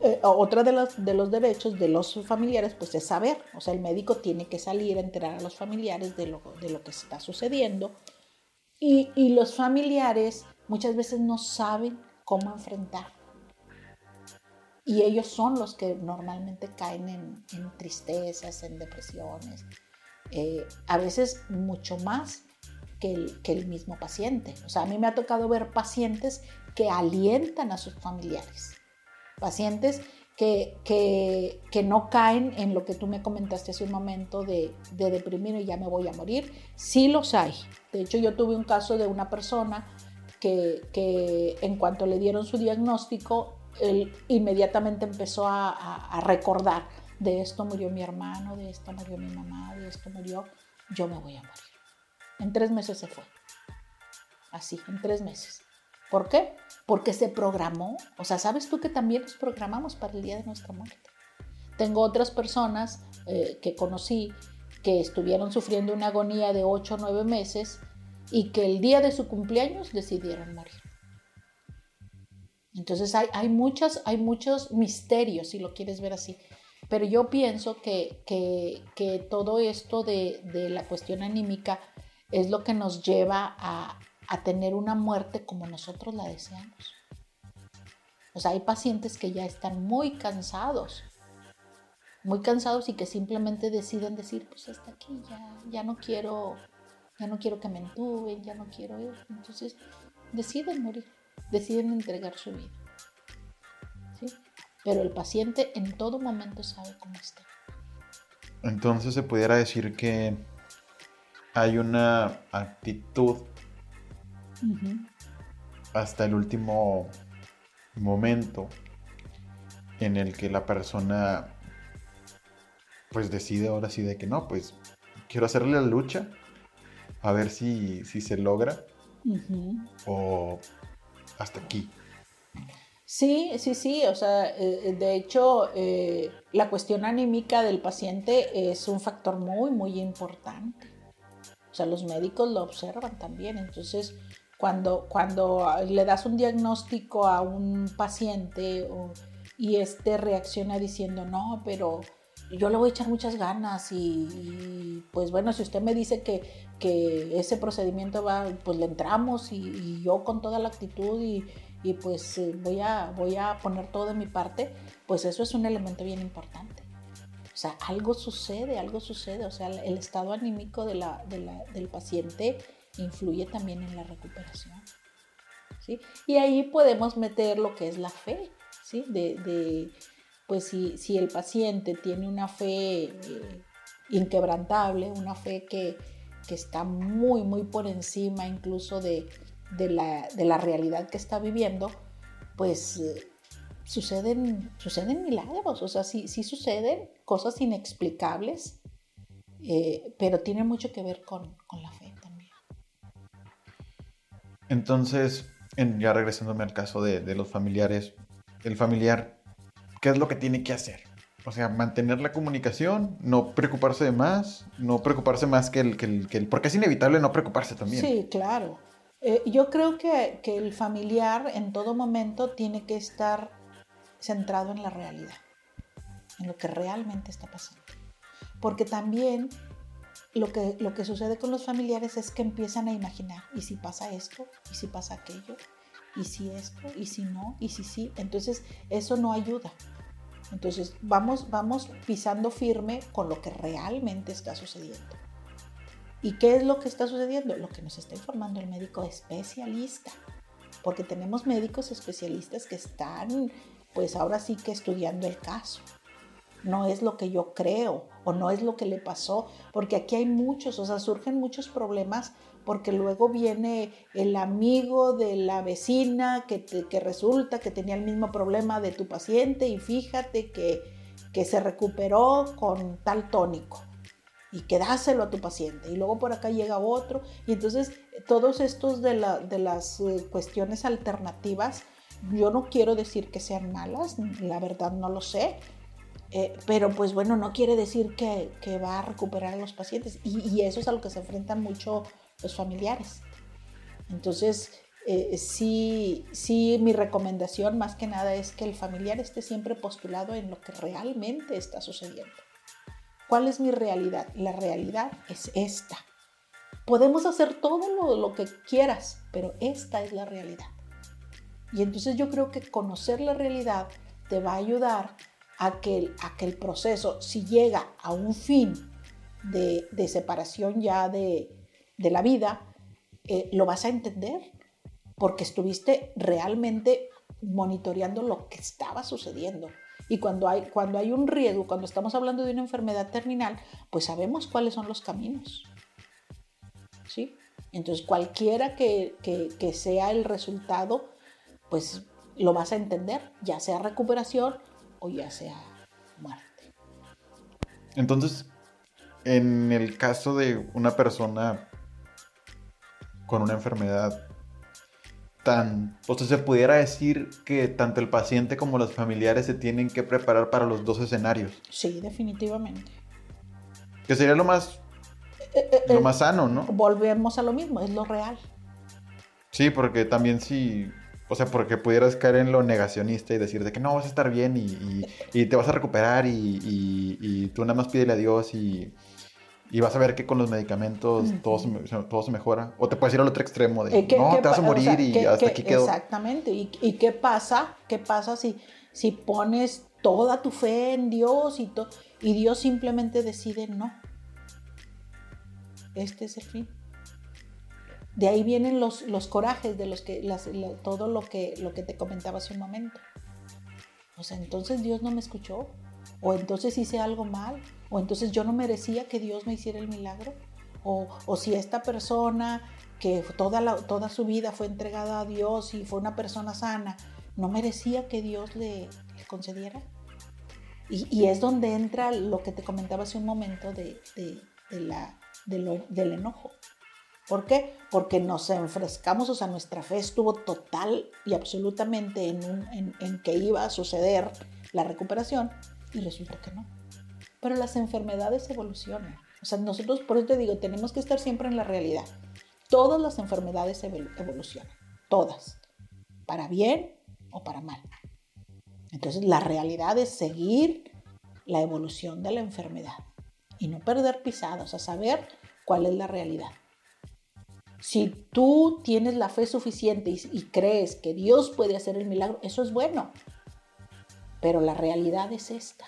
eh, otro de los, de los derechos de los familiares, pues es saber, o sea, el médico tiene que salir a enterar a los familiares de lo, de lo que está sucediendo y, los familiares muchas veces no saben cómo enfrentar. Y ellos son los que normalmente caen en, tristezas, en depresiones, eh, a veces mucho más que el, que mismo paciente. O sea, a mí me ha tocado ver pacientes que alientan a sus familiares pacientes que, que, no caen en lo que tú me comentaste hace un momento de, de y ya me voy a morir. Sí los hay. De hecho, yo tuve un caso de una persona que, que en cuanto le dieron su diagnóstico, él inmediatamente empezó a, recordar, de esto murió mi hermano, de esto murió mi mamá, de esto murió, yo me voy a morir. En tres meses se fue. Así, en tres meses. ¿Por qué? Porque se programó. O sea, ¿sabes tú que también nos programamos para el día de nuestra muerte? Tengo otras personas eh, que conocí que estuvieron sufriendo una agonía de 8 o 9 meses y que el día de su cumpleaños decidieron morir. Entonces hay, hay, muchas, hay muchos misterios, si lo quieres ver así. Pero yo pienso que, que, que todo esto de, de, la cuestión anímica es lo que nos lleva a, a tener una muerte como nosotros la deseamos. O sea, hay pacientes que ya están muy cansados, muy cansados y que simplemente deciden decir, pues hasta aquí, ya, ya no quiero, ya no quiero que me entuben, ya no quiero eso. Entonces deciden morir, deciden entregar su vida. ¿sí? Pero el paciente en todo momento sabe cómo está. Entonces se pudiera decir que hay una actitud hasta el último momento en el que la persona pues decide ahora sí de que no, pues quiero hacerle la lucha a ver si, si se logra o hasta aquí. Sí, sí, sí, o sea, eh, de hecho, eh, la cuestión anímica del paciente es un factor muy, muy importante. O sea, los médicos lo observan también, entonces cuando, cuando le das un diagnóstico a un paciente y este reacciona diciendo, no, pero yo le voy a echar muchas ganas y, pues bueno, si usted me dice que, que ese procedimiento va, pues le entramos y, yo con toda la actitud y, y pues eh, voy, a, voy a poner todo de mi parte, pues eso es un elemento bien importante. O sea, algo sucede, algo sucede. O sea, el estado anímico de la, de la, del paciente influye también en la recuperación. ¿sí? Y ahí podemos meter lo que es la fe, ¿sí? De, de pues si, si, el paciente tiene una fe eh, inquebrantable, una fe que, que, está muy, muy por encima incluso de, de, la, de la, realidad que está viviendo, pues eh, suceden, suceden milagros, o sea, sí, sí suceden cosas inexplicables, eh, pero tiene mucho que ver con, con la fe también. Entonces, ya regresándome al caso de, de los familiares, el familiar, ¿qué es lo que tiene que hacer? O sea, mantener la comunicación, no preocuparse de más, no preocuparse más que el, que el, que el porque es inevitable no preocuparse también. Sí, claro. Eh, yo creo que, que, el familiar en todo momento tiene que estar centrado en la realidad, en lo que realmente está pasando. Porque también lo que, lo que sucede con los familiares es que empiezan a imaginar, ¿y si pasa esto? ¿Y si pasa aquello? ¿Y si esto? ¿Y si no? ¿Y si sí? Entonces, eso no ayuda. Entonces, vamos, vamos pisando firme con lo que realmente está sucediendo. ¿Y qué es lo que está sucediendo? Lo que nos está informando el médico especialista. Porque tenemos médicos especialistas que están, pues ahora sí que estudiando el caso no es lo que yo creo o no es lo que le pasó, porque aquí hay muchos, o sea, surgen muchos problemas porque luego viene el amigo de la vecina que, que resulta que tenía el mismo problema de tu paciente y fíjate que, que se recuperó con tal tónico y que dáselo a tu paciente. Y luego por acá llega otro. Y entonces todos estos de, la, de las eh, cuestiones alternativas, yo no quiero decir que sean malas, la verdad no lo sé, eh, pero pues bueno, no quiere decir que, que, va a recuperar a los pacientes y, y, eso es a lo que se enfrentan mucho los familiares. Entonces, eh, sí, sí, mi recomendación más que nada es que el familiar esté siempre postulado en lo que realmente está sucediendo. ¿Cuál es mi realidad? La realidad es esta. Podemos hacer todo lo, lo que quieras, pero esta es la realidad. Y entonces yo creo que conocer la realidad te va a ayudar a que, el proceso, si llega a un fin de, separación ya de, la vida, eh, lo vas a entender porque estuviste realmente monitoreando lo que estaba sucediendo. Y cuando hay, cuando hay un riesgo, cuando estamos hablando de una enfermedad terminal, pues sabemos cuáles son los caminos. ¿Sí? Entonces, cualquiera que, que sea el resultado, pues lo vas a entender, ya sea recuperación o ya sea muerte. Entonces, en el caso de una persona con una enfermedad tan, o sea, se pudiera decir que tanto el paciente como los familiares se tienen que preparar para los dos escenarios. Sí, definitivamente. Que sería lo más, eh, eh, lo eh, más sano, ¿no? Volvemos a lo mismo, es lo real. Sí, porque también si o sea, porque pudieras caer en lo negacionista y decir de que no, vas a estar bien y, te vas a recuperar y, tú nada más pídele a Dios y, vas a ver que con los medicamentos todo, se, todo se mejora. O te puedes ir al otro extremo de, eh, no, te vas a morir y hasta aquí quedó. Exactamente. ¿Y, qué pasa? ¿Qué pasa si, si pones toda tu fe en Dios y, y Dios simplemente decide no? Este es el fin. De ahí vienen los, los corajes de los que, todo lo que, lo que te comentaba hace un momento. O sea, entonces Dios no me escuchó, o entonces hice algo mal, o entonces yo no merecía que Dios me hiciera el milagro, o, o si esta persona que toda, toda su vida fue entregada a Dios y fue una persona sana, no merecía que Dios le, concediera. Y, es donde entra lo que te comentaba hace un momento de, de, la, del enojo. ¿Por qué? Porque nos enfrescamos, o sea, nuestra fe estuvo total y absolutamente en, en, que iba a suceder la recuperación y resulta que no. Pero las enfermedades evolucionan. O sea, nosotros, por eso te digo, tenemos que estar siempre en la realidad. Todas las enfermedades evolucionan, todas, para bien o para mal. Entonces, la realidad es seguir la evolución de la enfermedad y no perder pisadas, o sea, saber cuál es la realidad Si tú tienes la fe suficiente y, y crees que Dios puede hacer el milagro, eso es bueno. Pero la realidad es esta.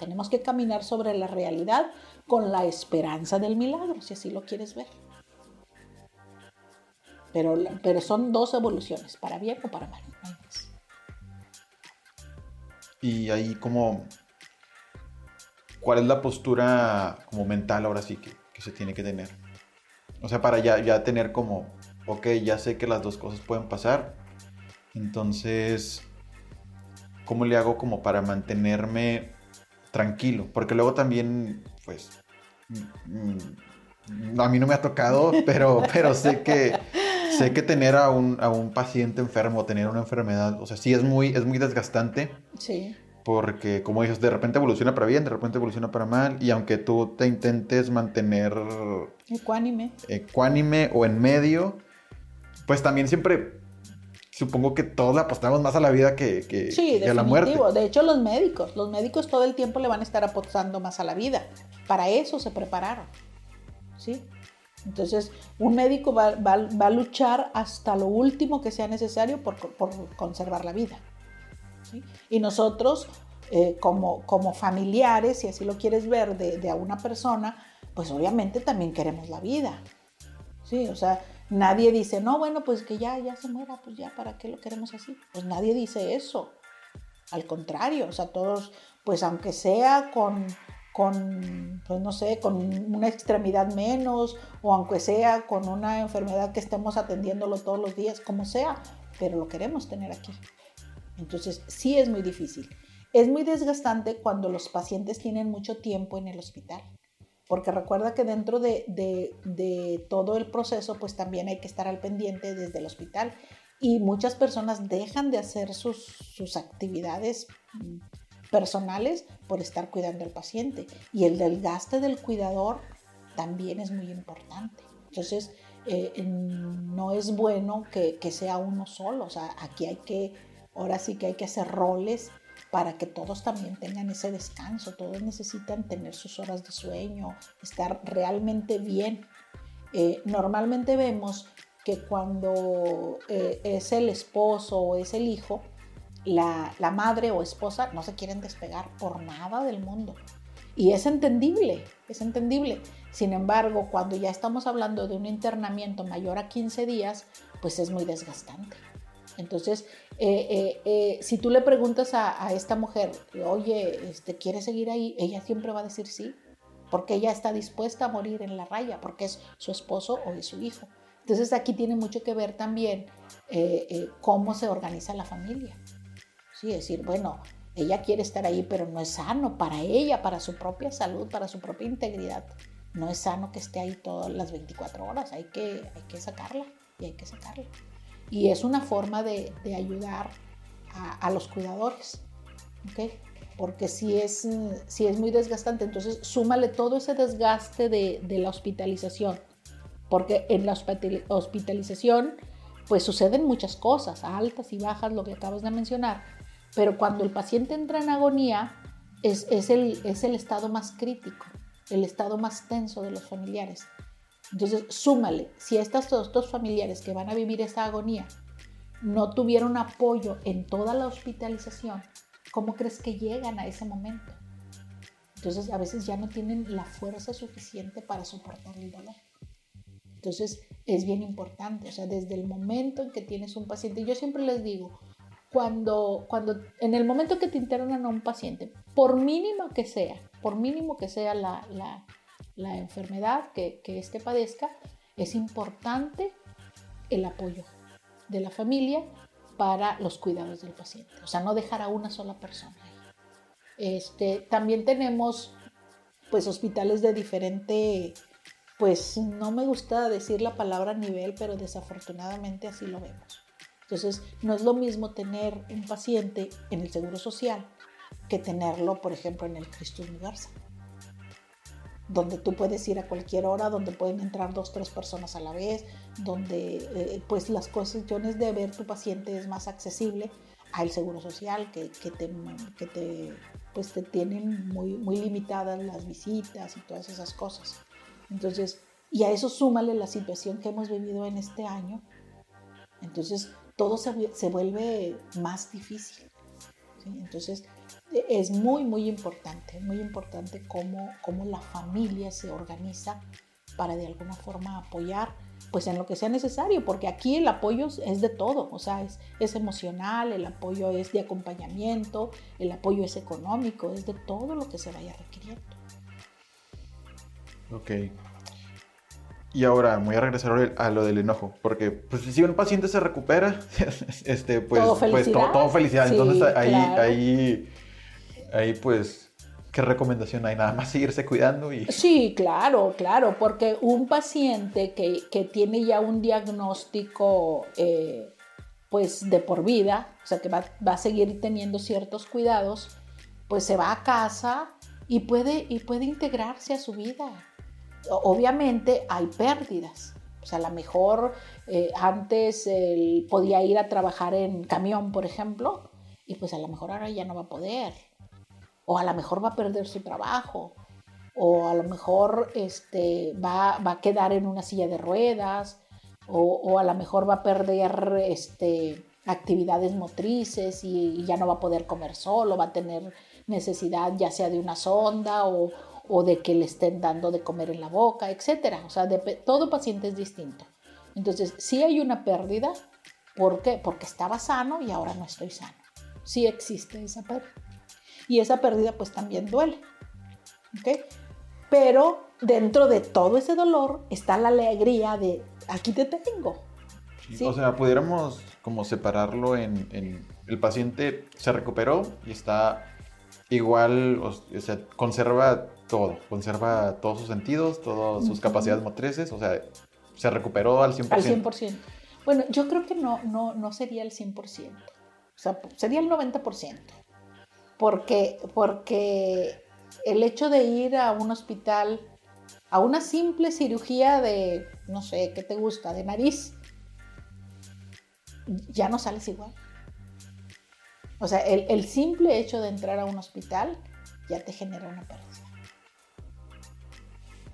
Tenemos que caminar sobre la realidad con la esperanza del milagro, si así lo quieres ver. Pero, pero son dos evoluciones, para bien o para mal. Y ahí como, ¿cuál es la postura como mental ahora sí que, que se tiene que tener? O sea, para ya, ya tener como, ok, ya sé que las dos cosas pueden pasar. Entonces, ¿cómo le hago como para mantenerme tranquilo? Porque luego también, pues, mm, mm, a mí no me ha tocado, pero, pero sé que sé que tener a un, a un paciente enfermo, tener una enfermedad, o sea, sí es muy, es muy desgastante. Sí. Porque, como dices, de repente evoluciona para bien, de repente evoluciona para mal. Y aunque tú te intentes mantener... Ecuánime. Ecuánime o en medio, pues también siempre... Supongo que todos apostamos más a la vida que, que, sí, que a la muerte. De hecho, los médicos, los médicos todo el tiempo le van a estar apostando más a la vida. Para eso se prepararon. ¿Sí? Entonces, un médico va, va, va, a luchar hasta lo último que sea necesario por, por conservar la vida. ¿sí? Y nosotros, eh, como, como familiares, si así lo quieres ver, de, de, a una persona, pues obviamente también queremos la vida. ¿sí? O sea, nadie dice, no, bueno, pues que ya, ya se muera, pues ya, ¿para qué lo queremos así? Pues nadie dice eso. Al contrario, o sea, todos, pues aunque sea con con, pues no sé, con una extremidad menos o aunque sea con una enfermedad que estemos atendiéndolo todos los días, como sea, pero lo queremos tener aquí. Entonces, sí es muy difícil. Es muy desgastante cuando los pacientes tienen mucho tiempo en el hospital, porque recuerda que dentro de, de, de todo el proceso, pues también hay que estar al pendiente desde el hospital y muchas personas dejan de hacer sus, sus actividades personales por estar cuidando al paciente. Y el desgaste del cuidador también es muy importante. Entonces, eh, no es bueno que, que, sea uno solo. O sea, aquí hay que, ahora sí que hay que hacer roles para que todos también tengan ese descanso. Todos necesitan tener sus horas de sueño, estar realmente bien. Eh, normalmente vemos que cuando eh, es el esposo o es el hijo, la, la, madre o esposa no se quieren despegar por nada del mundo. Y es entendible, es entendible. Sin embargo, cuando ya estamos hablando de un internamiento mayor a 15 días, pues es muy desgastante. Entonces, eh, eh, eh, si tú le preguntas a, a esta mujer, oye, este, ¿quiere seguir ahí? Ella siempre va a decir sí, porque ella está dispuesta a morir en la raya, porque es su esposo o es su hijo. Entonces, aquí tiene mucho que ver también cómo se organiza la familia. Sí, decir, bueno, ella quiere estar ahí, pero no es sano para ella, para su propia salud, para su propia integridad. No es sano que esté ahí todas las 24 horas, hay que, hay que sacarla y hay que sacarla. Y es una forma de, ayudar a, los cuidadores, ¿ok? Porque si es, muy desgastante, entonces súmale todo ese desgaste de, la hospitalización, porque en la hospitalización pues suceden muchas cosas, altas y bajas, lo que acabas de mencionar, pero cuando el paciente entra en agonía, es el estado más crítico, el estado más tenso de los familiares. Entonces, súmale, si estas dos, familiares que van a vivir esa agonía no tuvieron apoyo en toda la hospitalización, ¿cómo crees que llegan a ese momento? Entonces, a veces ya no tienen la fuerza suficiente para soportar el dolor. Entonces, es bien importante, o sea, desde el momento en que tienes un paciente, yo siempre les digo, cuando, cuando en el momento que te internan a un paciente, por mínimo que sea, por mínimo que sea la, la enfermedad que, que éste padezca, es importante el apoyo de la familia para los cuidados del paciente. O sea, no dejar a una sola persona. Este, también tenemos pues hospitales de diferente, pues no me gusta decir la palabra nivel, pero desafortunadamente así lo vemos. Entonces, no es lo mismo tener un paciente en el Seguro Social que tenerlo, por ejemplo, en el Cristo Universal, donde tú puedes ir a cualquier hora, donde pueden entrar dos, tres personas a la vez, donde eh, pues las cuestiones de ver tu paciente es más accesible al Seguro Social, que, que, te, que te, pues te tienen muy, muy limitadas las visitas y todas esas cosas. Entonces, Y a eso súmale la situación que hemos vivido en este año. Entonces, todo se, se vuelve más difícil. Entonces, es muy, muy importante, muy importante cómo, cómo la familia se organiza para de alguna forma apoyar pues en lo que sea necesario, porque aquí el apoyo es de todo, o sea, es, es, emocional, el apoyo es de acompañamiento, el apoyo es económico, es de todo lo que se vaya requiriendo. Ok. Y ahora voy a regresar a lo del enojo, porque pues, si un paciente se recupera, este, pues, todo pues, felicidad. todo, felicidad. Entonces ahí, ahí, ahí pues ¿Qué recomendación hay? Nada más seguirse cuidando y... Sí, claro, claro, porque un paciente que, que tiene ya un diagnóstico eh, pues de por vida, o sea que va, va, a seguir teniendo ciertos cuidados, pues se va a casa y puede, y puede integrarse a su vida. Obviamente hay pérdidas. O sea, a lo mejor eh, antes él podía ir a trabajar en camión, por ejemplo, y pues a lo mejor ahora ya no va a poder. O a lo mejor va a perder su trabajo, o a lo mejor este, va, a quedar en una silla de ruedas, o, a lo mejor va a perder este, actividades motrices y, ya no va a poder comer solo, va a tener necesidad ya sea de una sonda o, de que le estén dando de comer en la boca, etc. O sea, todo paciente es distinto. Entonces, si hay una pérdida, ¿por qué? Porque estaba sano y ahora no estoy sano. Sí existe esa pérdida y esa pérdida pues también duele. ¿ok? Pero dentro de todo ese dolor está la alegría de aquí te tengo. O sea, pudiéramos como separarlo en, el paciente se recuperó y está igual, o sea, conserva todo, conserva todos sus sentidos, todas sus capacidades motrices, o sea, se recuperó al 100%. Al 100%. Bueno, yo creo que no, no, no sería el 100%, o sea, sería el 90% porque, porque el hecho de ir a un hospital, a una simple cirugía de, no sé, ¿qué te gusta? De nariz, ya no sales igual. O sea, el, simple hecho de entrar a un hospital ya te genera una pérdida.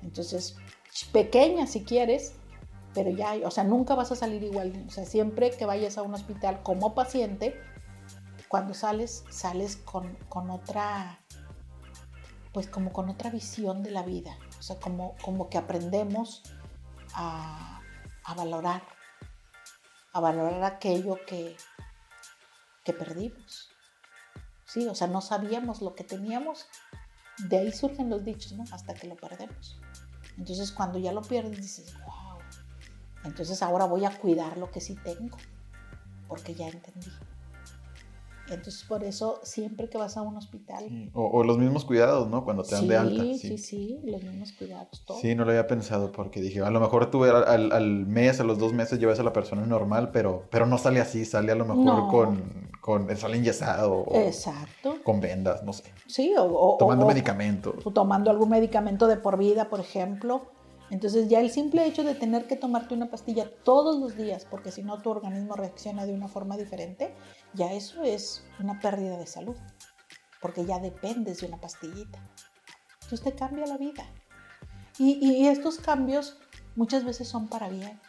Entonces, pequeña si quieres, pero ya, o sea, nunca vas a salir igual. O sea, siempre que vayas a un hospital como paciente, cuando sales, sales con, otra, pues como con otra visión de la vida, o sea, como, como que aprendemos a, valorar, a valorar aquello que, que perdimos. Sí, o sea, no sabíamos lo que teníamos, de ahí surgen los dichos, ¿no? Hasta que lo perdemos. Entonces, cuando ya lo pierdes, dices, wow, entonces ahora voy a cuidar lo que sí tengo, porque ya entendí. Entonces, por eso, siempre que vas a un hospital. O, los mismos cuidados, ¿no? Cuando te dan de alta. Sí, sí, sí, los mismos cuidados. Todo. Sí, no lo había pensado porque dije, a lo mejor tú al, al, mes, a los dos meses llevas a la persona normal, pero, pero no sale así, sale a lo mejor con, con. sale enyesado. Exacto. Con vendas, no sé. Sí, o. tomando medicamento. O tomando algún medicamento de por vida, por ejemplo. Entonces ya el simple hecho de tener que tomarte una pastilla todos los días, porque si no tu organismo reacciona de una forma diferente, ya eso es una pérdida de salud, porque ya dependes de una pastillita. Entonces te cambia la vida. Y, estos cambios muchas veces son para bien.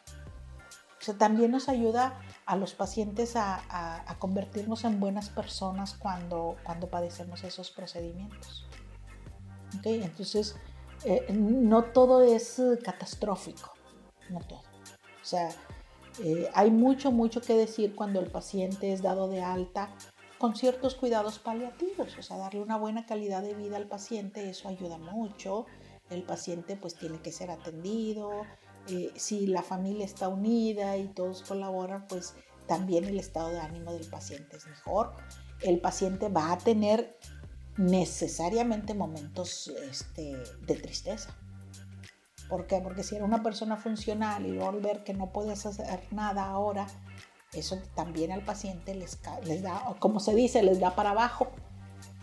O sea, también nos ayuda a los pacientes a, convertirnos en buenas personas cuando, cuando padecemos esos procedimientos. ¿Okay? Entonces, eh, no todo es eh, catastrófico, no todo. O sea, eh, hay mucho, mucho que decir cuando el paciente es dado de alta con ciertos cuidados paliativos, o sea, darle una buena calidad de vida al paciente, eso ayuda mucho. El paciente pues tiene que ser atendido, si la familia está unida y todos colaboran, pues también el estado de ánimo del paciente es mejor. El paciente va a tener necesariamente momentos este, de tristeza. ¿Por qué? Porque si era una persona funcional y luego ver que no puedes hacer nada ahora, eso también al paciente les, les da, como se dice, les da para abajo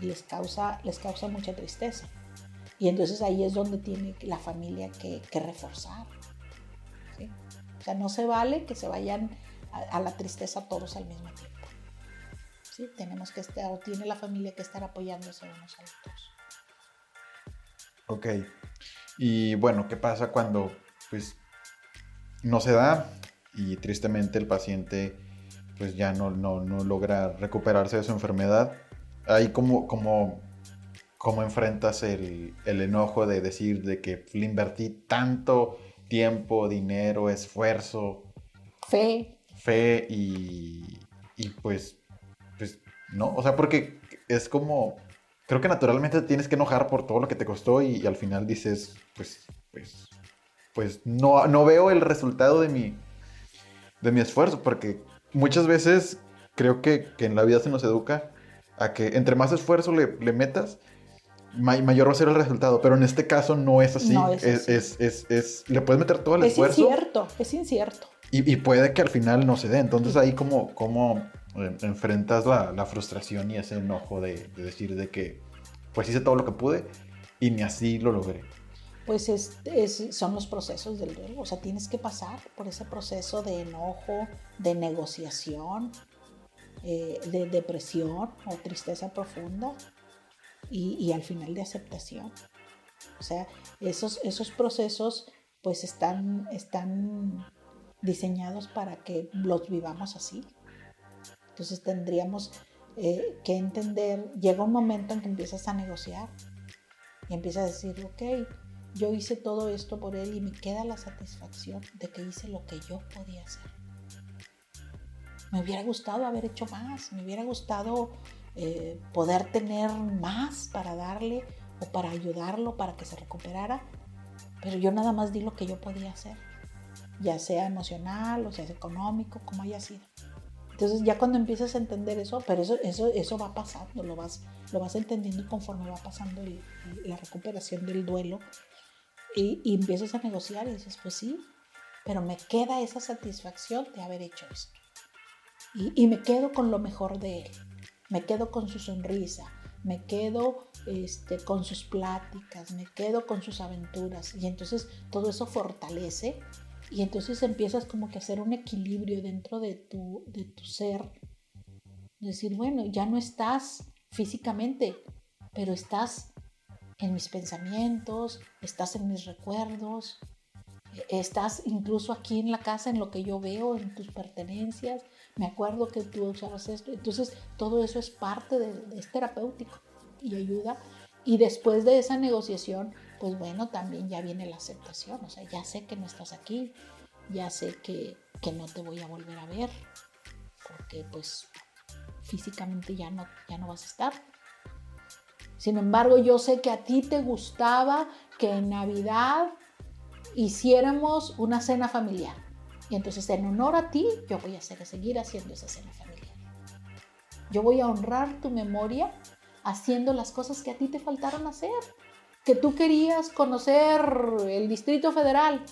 y les causa, les causa mucha tristeza. Y entonces ahí es donde tiene la familia que, reforzar. O sea, no se vale que se vayan a la tristeza todos al mismo tiempo. ¿sí? Tenemos que estar, o tiene la familia que estar apoyándose unos a otros. Ok. Y bueno, ¿qué pasa cuando pues no se da y tristemente el paciente pues ya no, no, no logra recuperarse de su enfermedad. Ahí como, como, como enfrentas el, el enojo de decir de que le invertí tanto tiempo, dinero, esfuerzo. Fe. Fe y, y pues, pues, no, o sea, porque es como, creo que naturalmente tienes que enojar por todo lo que te costó y, al final dices, pues, pues, pues no, no veo el resultado de mi, de mi esfuerzo, porque muchas veces creo que, que en la vida se nos educa a que entre más esfuerzo le, le metas, mayor va a ser el resultado. Pero en este caso no es así. es, Es, es, le puedes meter todo el esfuerzo. Es incierto, es incierto. Y, y, puede que al final no se dé. Entonces ahí como, como eh, enfrentas la, la, frustración y ese enojo de, de, decir de que pues hice todo lo que pude y ni así lo logré. Pues es, son los procesos del duelo. O sea, tienes que pasar por ese proceso de enojo, de negociación, eh, de depresión o tristeza profunda y, al final de aceptación. O sea, esos, esos procesos pues están, están diseñados para que los vivamos así. Entonces tendríamos eh, que entender, llega un momento en que empiezas a negociar y empiezas a decir, ok, yo hice todo esto por él y me queda la satisfacción de que hice lo que yo podía hacer. Me hubiera gustado haber hecho más, me hubiera gustado eh, poder tener más para darle o para ayudarlo para que se recuperara, pero yo nada más di lo que yo podía hacer, ya sea emocional o sea económico, como haya sido. Entonces ya cuando empiezas a entender eso, pero eso, eso, eso va pasando, lo vas, lo vas entendiendo conforme va pasando la recuperación del duelo y, y, empiezas a negociar y dices, pues sí, pero me queda esa satisfacción de haber hecho esto. Y, y me quedo con lo mejor de él me quedo con su sonrisa, me quedo este, con sus pláticas, me quedo con sus aventuras y entonces todo eso fortalece y entonces empiezas como que a hacer un equilibrio dentro de tu, de tu ser. Decir, bueno, ya no estás físicamente, pero estás en mis pensamientos, estás en mis recuerdos, estás incluso aquí en la casa en lo que yo veo, en tus pertenencias, me acuerdo que tú usabas esto. Entonces, todo eso es parte de, es terapéutico y ayuda. Y después de esa negociación, pues bueno, también ya viene la aceptación. O sea, ya sé que no estás aquí, ya sé que, que no te voy a volver a ver, porque pues físicamente ya no, ya no vas a estar. Sin embargo, yo sé que a ti te gustaba que en Navidad hiciéramos una cena familiar. Y entonces en honor a ti, yo voy a seguir haciendo esa cena familiar. Yo voy a honrar tu memoria haciendo las cosas que a ti te faltaron hacer. Que tú querías conocer el Distrito Federal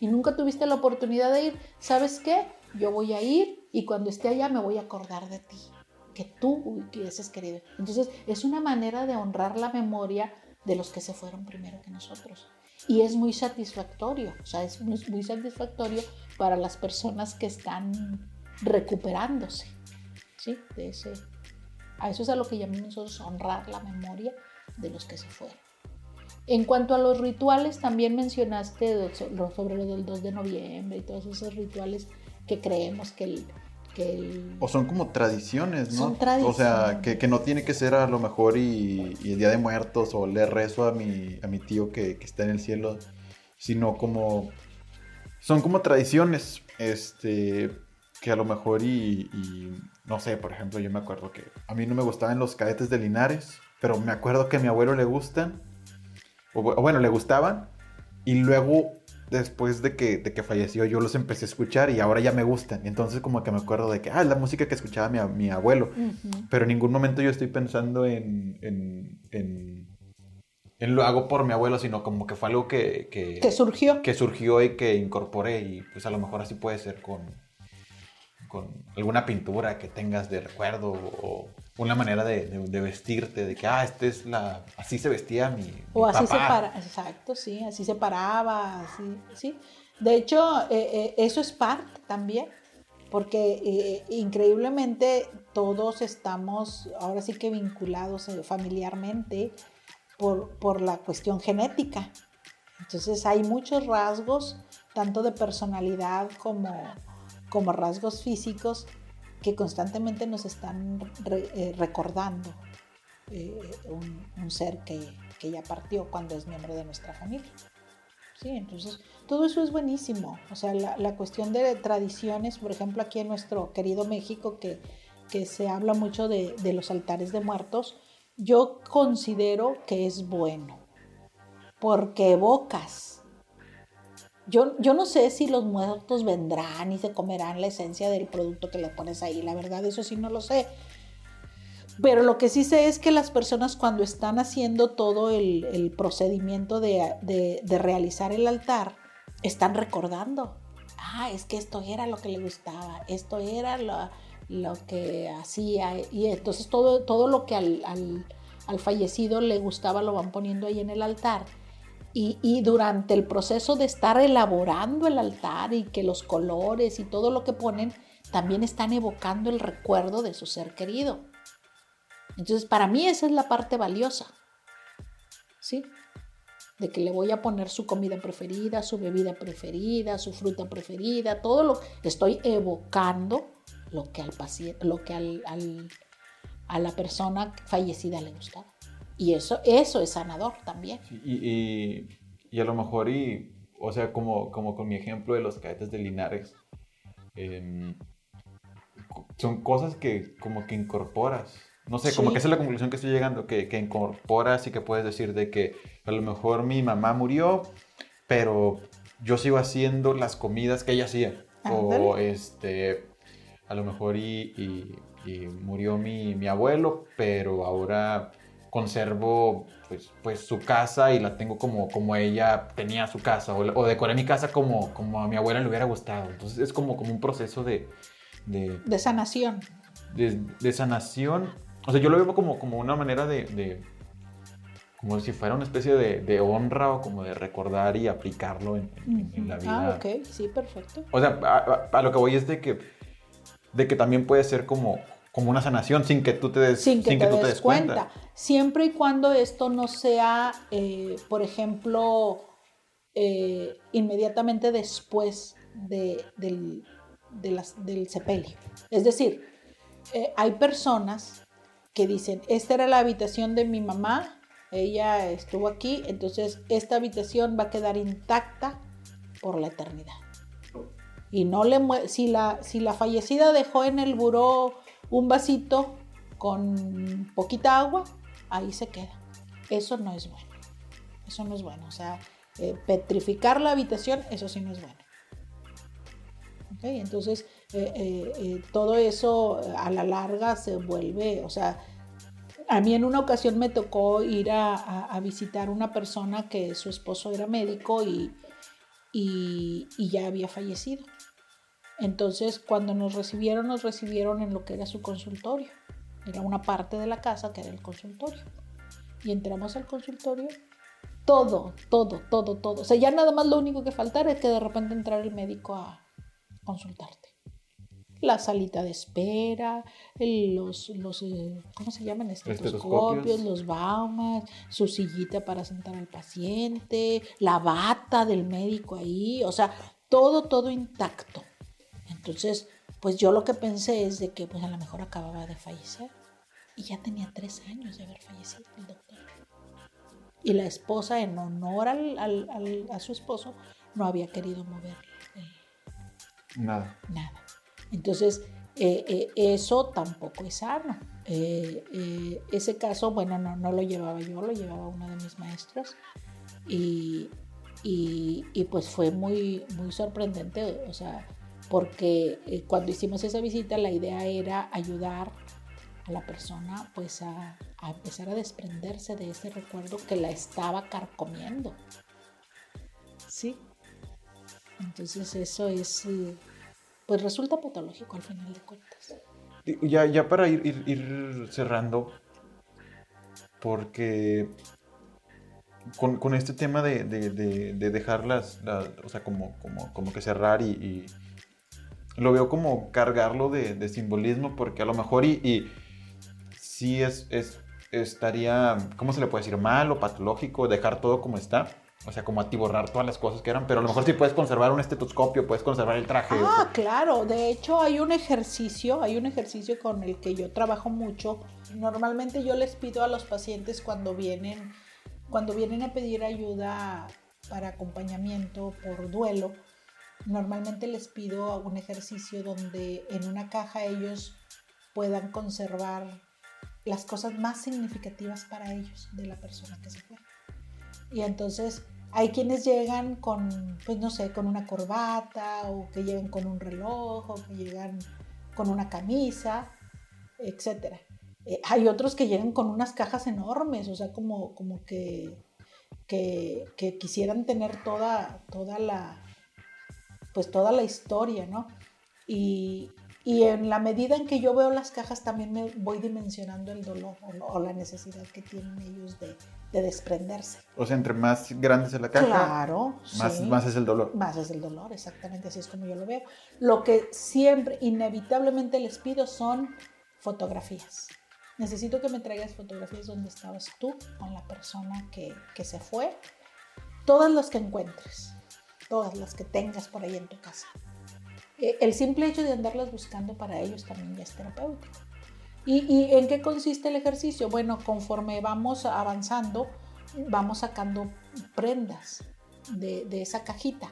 y nunca tuviste la oportunidad de ir. ¿Sabes qué? Yo voy a ir y cuando esté allá me voy a acordar de ti. Que tú hubieses querido. Entonces es una manera de honrar la memoria de los que se fueron primero que nosotros y es muy satisfactorio, o sea, es muy, satisfactorio para las personas que están recuperándose, ¿sí? De ese, a eso es a lo que llamamos nosotros honrar la memoria de los que se fueron. En cuanto a los rituales, también mencionaste sobre lo del 2 de noviembre y todos esos rituales que creemos que el, o son como tradiciones, ¿no? Son tradiciones. O sea, que, no tiene que ser a lo mejor y, el Día de Muertos o le rezo a mi, a mi tío que, está en el cielo, sino como... Son como tradiciones, este, que a lo mejor y, no sé, por ejemplo, yo me acuerdo que a mí no me gustaban los cadetes de Linares, pero me acuerdo que a mi abuelo le gustan, o bueno, le gustaban, y luego después de que, de que falleció, yo los empecé a escuchar y ahora ya me gustan. Entonces como que me acuerdo de que, ah, es la música que escuchaba mi, mi abuelo. Pero en ningún momento yo estoy pensando en, en, en, lo hago por mi abuelo, sino como que fue algo que, que... Que surgió. Que surgió y que incorporé. Y pues a lo mejor así puede ser con, con alguna pintura que tengas de recuerdo o una manera de, vestirte, de que, ah, este es la, así se vestía mi, O así se para, exacto, sí, así se paraba, así, sí. De hecho, eh, eh, eso es parte también, porque eh, increíblemente todos estamos ahora sí que vinculados familiarmente por, por la cuestión genética. Entonces hay muchos rasgos, tanto de personalidad como, como rasgos físicos, que constantemente nos están eh, recordando eh, un, ser que, que, ya partió cuando es miembro de nuestra familia. Sí, entonces todo eso es buenísimo. O sea, la, la, cuestión de tradiciones, por ejemplo, aquí en nuestro querido México, que, que se habla mucho de, de los altares de muertos, yo considero que es bueno, porque evocas. Yo, yo no sé si los muertos vendrán y se comerán la esencia del producto que le pones ahí, la verdad eso sí no lo sé. Pero lo que sí sé es que las personas cuando están haciendo todo el, procedimiento de, realizar el altar, están recordando. Ah, es que esto era lo que le gustaba, esto era lo, lo que hacía. Y entonces todo, todo lo que al, al, fallecido le gustaba lo van poniendo ahí en el altar. Y, y, durante el proceso de estar elaborando el altar y que los colores y todo lo que ponen, también están evocando el recuerdo de su ser querido. Entonces, para mí esa es la parte valiosa. ¿Sí? De que le voy a poner su comida preferida, su bebida preferida, su fruta preferida, todo lo que estoy evocando lo que al paciente, lo que al, a la persona fallecida le gustaba. Y eso, eso es sanador también. y, y, a lo mejor, y, o sea, como, como con mi ejemplo de los cadetes de Linares, em, son cosas que como que incorporas no sé, como que esa es la conclusión que estoy llegando, que, que incorporas y que puedes decir de que a lo mejor mi mamá murió, pero yo sigo haciendo las comidas que ella hacía. O este, a lo mejor y, murió mi, abuelo, pero ahora conservo pues, pues su casa y la tengo como, como ella tenía su casa, o, decoré mi casa como, como a mi abuela le hubiera gustado. Entonces es como, como un proceso de... De, sanación. De, de, sanación o sea, yo lo veo como, como una manera de, como si fuera una especie de, honra o como de recordar y aplicarlo en, la ah, vida. Ah, ok, sí, perfecto. O sea, a, lo que voy es de que, de que también puede ser como, como una sanación sin que tú te des, sin que, tú te des cuenta. Siempre y cuando esto no sea, eh, por ejemplo, eh, inmediatamente después de, del, del sepelio. Es decir, eh, hay personas que dicen, esta era la habitación de mi mamá, ella estuvo aquí, entonces esta habitación va a quedar intacta por la eternidad. Y no le si la, si la fallecida dejó en el buró un vasito con poquita agua, ahí se queda. Eso no es bueno. Eso no es bueno. O sea, eh, petrificar la habitación, eso sí no es bueno. Entonces, eh, eh, todo eso a la larga se vuelve, o sea, a mí en una ocasión me tocó ir a, visitar una persona que su esposo era médico y, y, ya había fallecido. Entonces, cuando nos recibieron, nos recibieron en lo que era su consultorio. Era una parte de la casa que era el consultorio. Y entramos al consultorio, todo, todo, todo, todo. O sea, ya nada más lo único que faltara es que de repente entrara el médico a, consultarte. La salita de espera, los, los eh, ¿cómo se llaman? Estetoscopios, los baumas, su sillita para sentar al paciente, la bata del médico ahí, o sea, todo, todo intacto. Entonces, pues yo lo que pensé es de que pues a lo mejor acababa de fallecer y ya tenía tres años de haber fallecido el doctor. Y la esposa, en honor a su esposo, no había querido moverle Nada. Nada. Entonces, eh, eh, eso tampoco es sano. Eh, ese caso, bueno, no, no, lo llevaba yo, lo llevaba una de mis maestras. Y, y, pues fue muy, muy sorprendente, o sea, porque cuando hicimos esa visita la idea era ayudar a la persona pues a, a empezar a desprenderse de ese recuerdo que la estaba carcomiendo. ¿Sí? Entonces eso es, eh, pues resulta patológico al final de cuentas. Ya, ya para ir, ir, cerrando, porque con, este tema de, de, dejarlas, o sea, como, como, como que cerrar y, lo veo como cargarlo de, simbolismo, porque a lo mejor y, sí es, estaría, ¿cómo se le puede decir? Mal o patológico dejar todo como está o sea, como atiborrar todas las cosas que eran, pero a lo mejor sí puedes conservar un estetoscopio, puedes conservar el traje. Ah, claro, de hecho hay un ejercicio, hay un ejercicio con el que yo trabajo mucho. Normalmente yo les pido a los pacientes cuando vienen, cuando vienen a pedir ayuda para acompañamiento por duelo, normalmente les pido un ejercicio donde en una caja ellos puedan conservar las cosas más significativas para ellos de la persona que se fue. Y entonces hay quienes llegan con, pues no sé, con una corbata o que llegan con un reloj o que llegan con una camisa, etc. Eh, hay otros que llegan con unas cajas enormes, o sea, como, como que, que, que quisieran tener toda, toda la, pues toda la historia, ¿no? Y, y en la medida en que yo veo las cajas también me voy dimensionando el dolor o, la necesidad que tienen ellos de, de, desprenderse. O sea, entre más grande es la caja, claro, más, más es el dolor. Más es el dolor, exactamente, así es como yo lo veo. Lo que siempre, inevitablemente les pido son fotografías. Necesito que me traigas fotografías donde estabas tú con la persona que, que se fue. Todas las que encuentres, todas las que tengas por ahí en tu casa. Eh, el simple hecho de andarlas buscando para ellos también ya es terapéutico. ¿Y, en qué consiste el ejercicio? Bueno, conforme vamos avanzando, vamos sacando prendas de, esa cajita.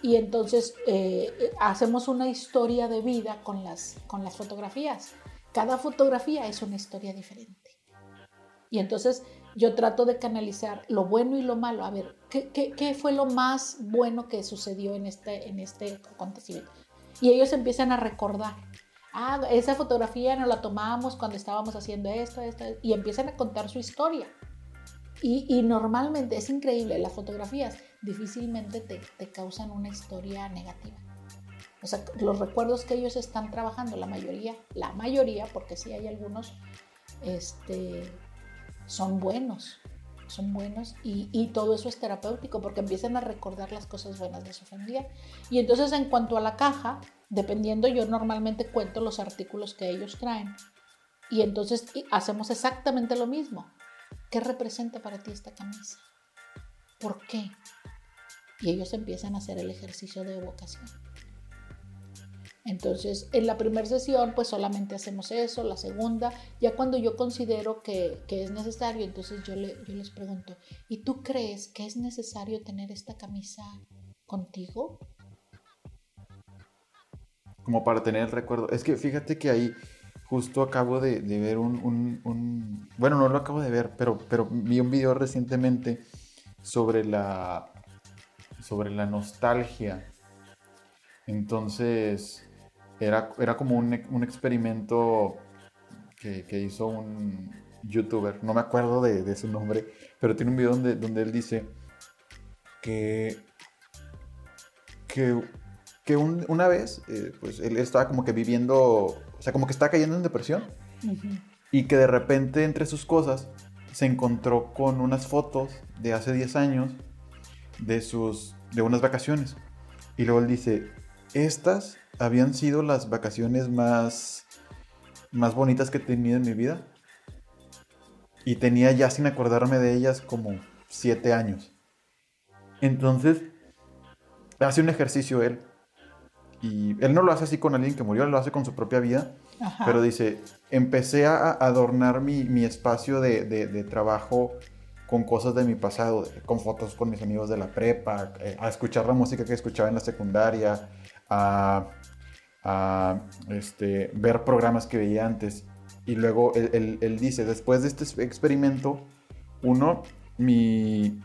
Y entonces eh, hacemos una historia de vida con las, con las fotografías. Cada fotografía es una historia diferente. Y entonces yo trato de canalizar lo bueno y lo malo. A ver, ¿qué, fue lo más bueno que sucedió en este, en este acontecimiento? Y ellos empiezan a recordar. Ah, esa fotografía nos la tomamos cuando estábamos haciendo esto, esto, y empiezan a contar su historia. Y, normalmente es increíble, las fotografías difícilmente te, te, causan una historia negativa. O sea, los recuerdos que ellos están trabajando, la mayoría, la mayoría, porque sí hay algunos, este, son buenos son buenos y, todo eso es terapéutico porque empiezan a recordar las cosas buenas de su familia. Y entonces en cuanto a la caja, dependiendo, yo normalmente cuento los artículos que ellos traen. Y entonces hacemos exactamente lo mismo. ¿Qué representa para ti esta camisa? ¿Por qué? Y ellos empiezan a hacer el ejercicio de evocación. Entonces, en la primera sesión, pues solamente hacemos eso, la segunda, ya cuando yo considero que, es necesario, entonces yo, le, yo les pregunto, ¿y tú crees que es necesario tener esta camisa contigo? Como para tener el recuerdo. Es que fíjate que ahí justo acabo de, ver un, Bueno, no lo acabo de ver, pero, pero vi un video recientemente sobre la, sobre la nostalgia. Entonces, era, como un, experimento que, hizo un youtuber, no me acuerdo de, su nombre, pero tiene un video donde, donde él dice que, que, una vez, eh, pues él estaba como que viviendo, o sea, como que estaba cayendo en depresión y que de repente entre sus cosas se encontró con unas fotos de hace 10 años de sus de unas vacaciones. Y luego él dice estas habían sido las vacaciones más, más bonitas que he tenido en mi vida. Y tenía ya sin acordarme de ellas como siete años. Entonces, hace un ejercicio él. Y él no lo hace así con alguien que murió, él lo hace con su propia vida. Pero dice, empecé a adornar mi, espacio de, de, trabajo con cosas de mi pasado, con fotos con mis amigos de la prepa, eh, a escuchar la música que escuchaba en la secundaria, a este, ver programas que veía antes. Y luego él, dice, después de este experimento, uno, mi,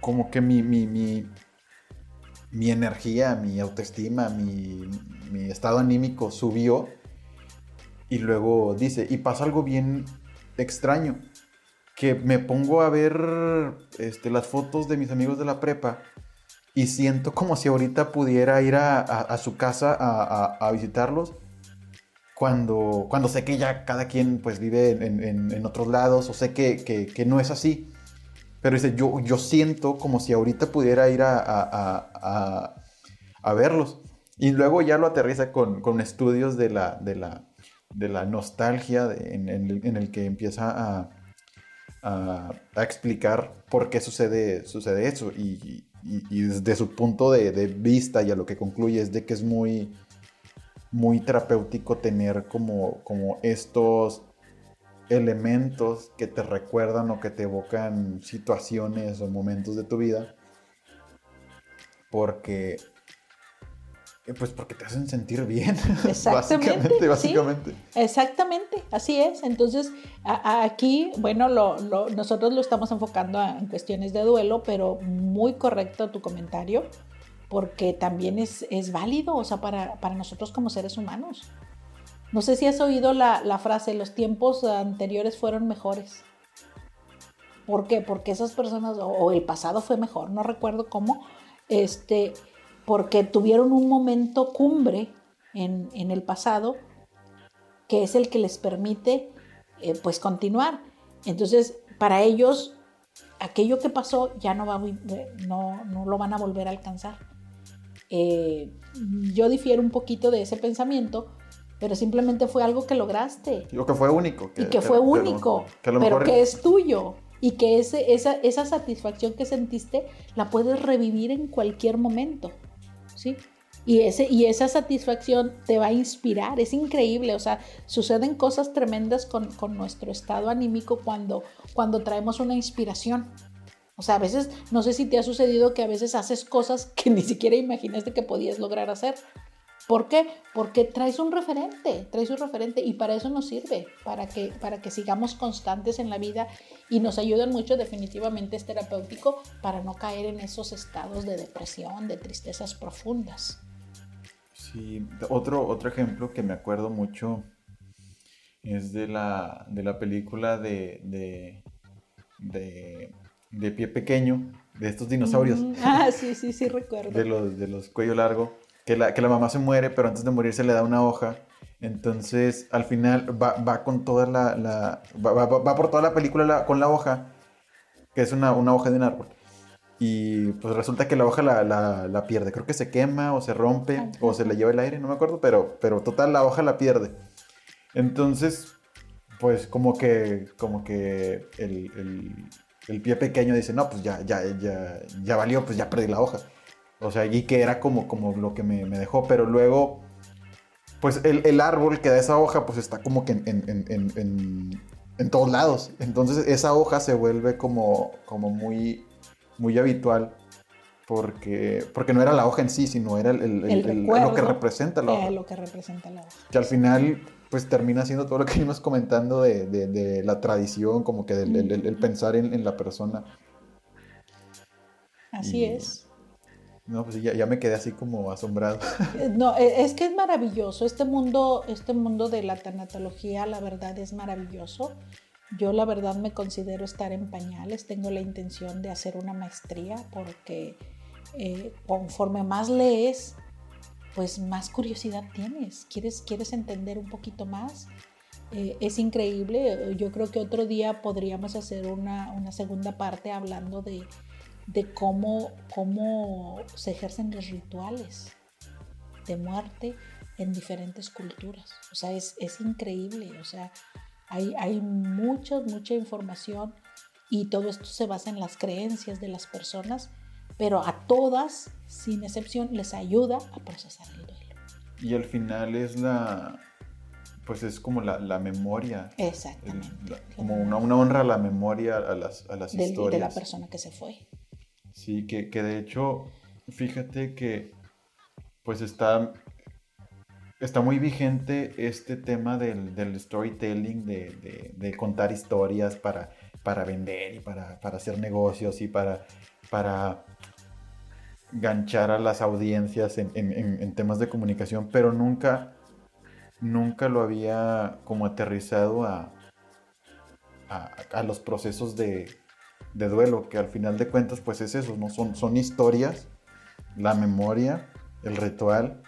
como que mi, mi, mi, energía, mi autoestima, mi, mi, estado anímico subió. Y luego dice, y pasa algo bien extraño, que me pongo a ver este, las fotos de mis amigos de la prepa y siento como si ahorita pudiera ir a, su casa a, visitarlos cuando, cuando sé que ya cada quien pues vive en, otros lados o sé que, no es así. Pero dice, yo, yo siento como si ahorita pudiera ir a, verlos. Y luego ya lo aterriza con, estudios de la, de la, de la nostalgia en, el que empieza a, explicar por qué sucede, sucede eso. Y, desde su punto de, vista y a lo que concluye es de que es muy, muy terapéutico tener como, como estos elementos que te recuerdan o que te evocan situaciones o momentos de tu vida. Porque pues porque te hacen sentir bien. Exactamente. básicamente, Exactamente, así es. Entonces, aquí, bueno, nosotros lo estamos enfocando en cuestiones de duelo, pero muy correcto tu comentario, porque también es, es válido, o sea, para, para, nosotros como seres humanos. No sé si has oído la, la frase, los tiempos anteriores fueron mejores. ¿Por qué? Porque esas personas, o, el pasado fue mejor, no recuerdo cómo, este, porque tuvieron un momento cumbre en, el pasado que es el que les permite eh, pues continuar. Entonces, para ellos, aquello que pasó ya no, va, no, no lo van a volver a alcanzar. Eh, yo difiero un poquito de ese pensamiento, pero simplemente fue algo que lograste. Lo que fue único. y que, fue único, pero que es tuyo y que ese, esa, esa satisfacción que sentiste la puedes revivir en cualquier momento. Y, ese, y esa satisfacción te va a inspirar, es increíble, o sea, suceden cosas tremendas con, nuestro estado anímico cuando, cuando traemos una inspiración. O sea, a veces, no sé si te ha sucedido que a veces haces cosas que ni siquiera imaginaste que podías lograr hacer. ¿Por qué? Porque traes un referente, traes un referente y para eso nos sirve, para que, para que sigamos constantes en la vida y nos ayudan mucho, definitivamente es terapéutico para no caer en esos estados de depresión, de tristezas profundas. Sí, otro, otro ejemplo que me acuerdo mucho es de la, de la película de, de, de, pie pequeño, de estos dinosaurios. Mm, ah, sí, sí, sí, recuerdo. de los, de los cuello largo que la, que la mamá se muere, pero antes de morir se le da una hoja. Entonces, al final va, va con toda la... la va, va, va, por toda la película con la hoja, que es una, una, hoja de un árbol. Y pues resulta que la hoja la, la, la pierde. Creo que se quema o se rompe o se le lleva el aire, no me acuerdo, pero, pero total la hoja la pierde. Entonces, pues como que, como que el, el, el pie pequeño dice, no, pues ya, ya, ya, ya valió, pues ya perdí la hoja. O sea, y que era como, como lo que me, dejó, pero luego, pues el, árbol que da esa hoja, pues está como que en, todos lados. Entonces esa hoja se vuelve como, como muy, muy habitual. Porque, porque no era la hoja en sí, sino era el, lo que representa la hoja. lo que representa la hoja. Que al final, pues termina siendo todo lo que íbamos comentando de, la tradición, como que del pensar en, la persona. Así es. No, pues ya, ya, me quedé así como asombrado. No, e, es que es maravilloso. Este mundo, este mundo de la tanatología, la verdad, es maravilloso. Yo la verdad me considero estar en pañales. Tengo la intención de hacer una maestría porque eh, conforme más lees, pues más curiosidad tienes. ¿Quieres, quieres entender un poquito más? Eh, es increíble. Yo creo que otro día podríamos hacer una, una segunda parte hablando de de cómo, cómo se ejercen los rituales de muerte en diferentes culturas. O sea, es, increíble. O sea, hay, hay mucha, mucha información y todo esto se basa en las creencias de las personas, pero a todas, sin excepción, les ayuda a procesar el duelo. Y al final es la, pues es como la, memoria. Exactamente. como una, honra a la memoria, a las, a las historias. De la persona que se fue. Sí, que, de hecho, fíjate que pues está, está muy vigente este tema del, storytelling, de, contar historias para, para vender y para, hacer negocios y para, para ganchar a las audiencias en, temas de comunicación, pero nunca, nunca lo había como aterrizado a, a los procesos de, de duelo, que al final de cuentas pues es eso, ¿no? Son, son historias, la memoria, el ritual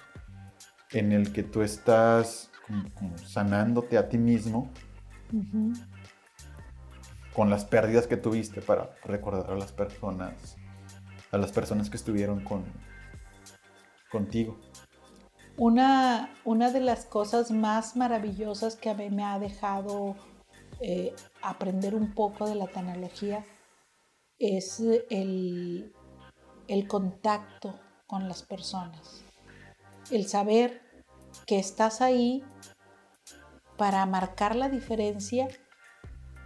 en el que tú estás como, sanándote a ti mismo con las pérdidas que tuviste para recordar a las personas, a las personas que estuvieron con, contigo. Una, una de las cosas más maravillosas que a mí me ha dejado eh, aprender un poco de la tecnología es el, el contacto con las personas, el saber que estás ahí para marcar la diferencia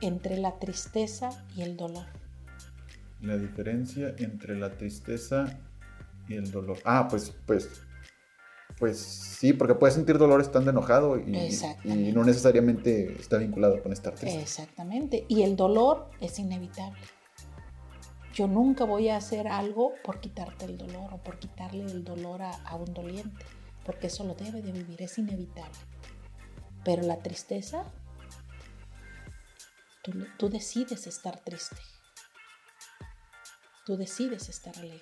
entre la tristeza y el dolor. La diferencia entre la tristeza y el dolor. Ah, pues, pues, pues sí, porque puedes sentir dolor estando enojado y, y no necesariamente está vinculado con estar triste. Exactamente. Y el dolor es inevitable. Yo nunca voy a hacer algo por quitarte el dolor o por quitarle el dolor a, a un doliente, porque eso lo debe de vivir, es inevitable. Pero la tristeza, tú, decides estar triste. Tú decides estar alegre.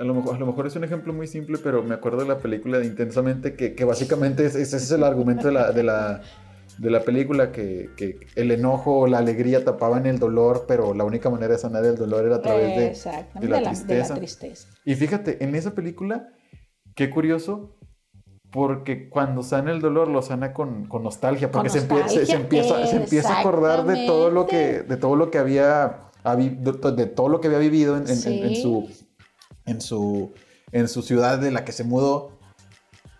A, lo mejor, a lo mejor es un ejemplo muy simple, pero me acuerdo de la película de Intensamente, que, que básicamente ese es el argumento de la, de la película, que, que, el enojo o la alegría tapaban el dolor, pero la única manera de sanar el dolor era a través de, de, la, tristeza. de la tristeza. Y fíjate, en esa película, qué curioso, porque cuando sana el dolor lo sana con, con nostalgia, porque se, empieza, se, empieza, se, empieza, a acordar de todo lo que, de todo lo que había, de todo lo que había vivido en, en, su, en, su, en su ciudad de la que se mudó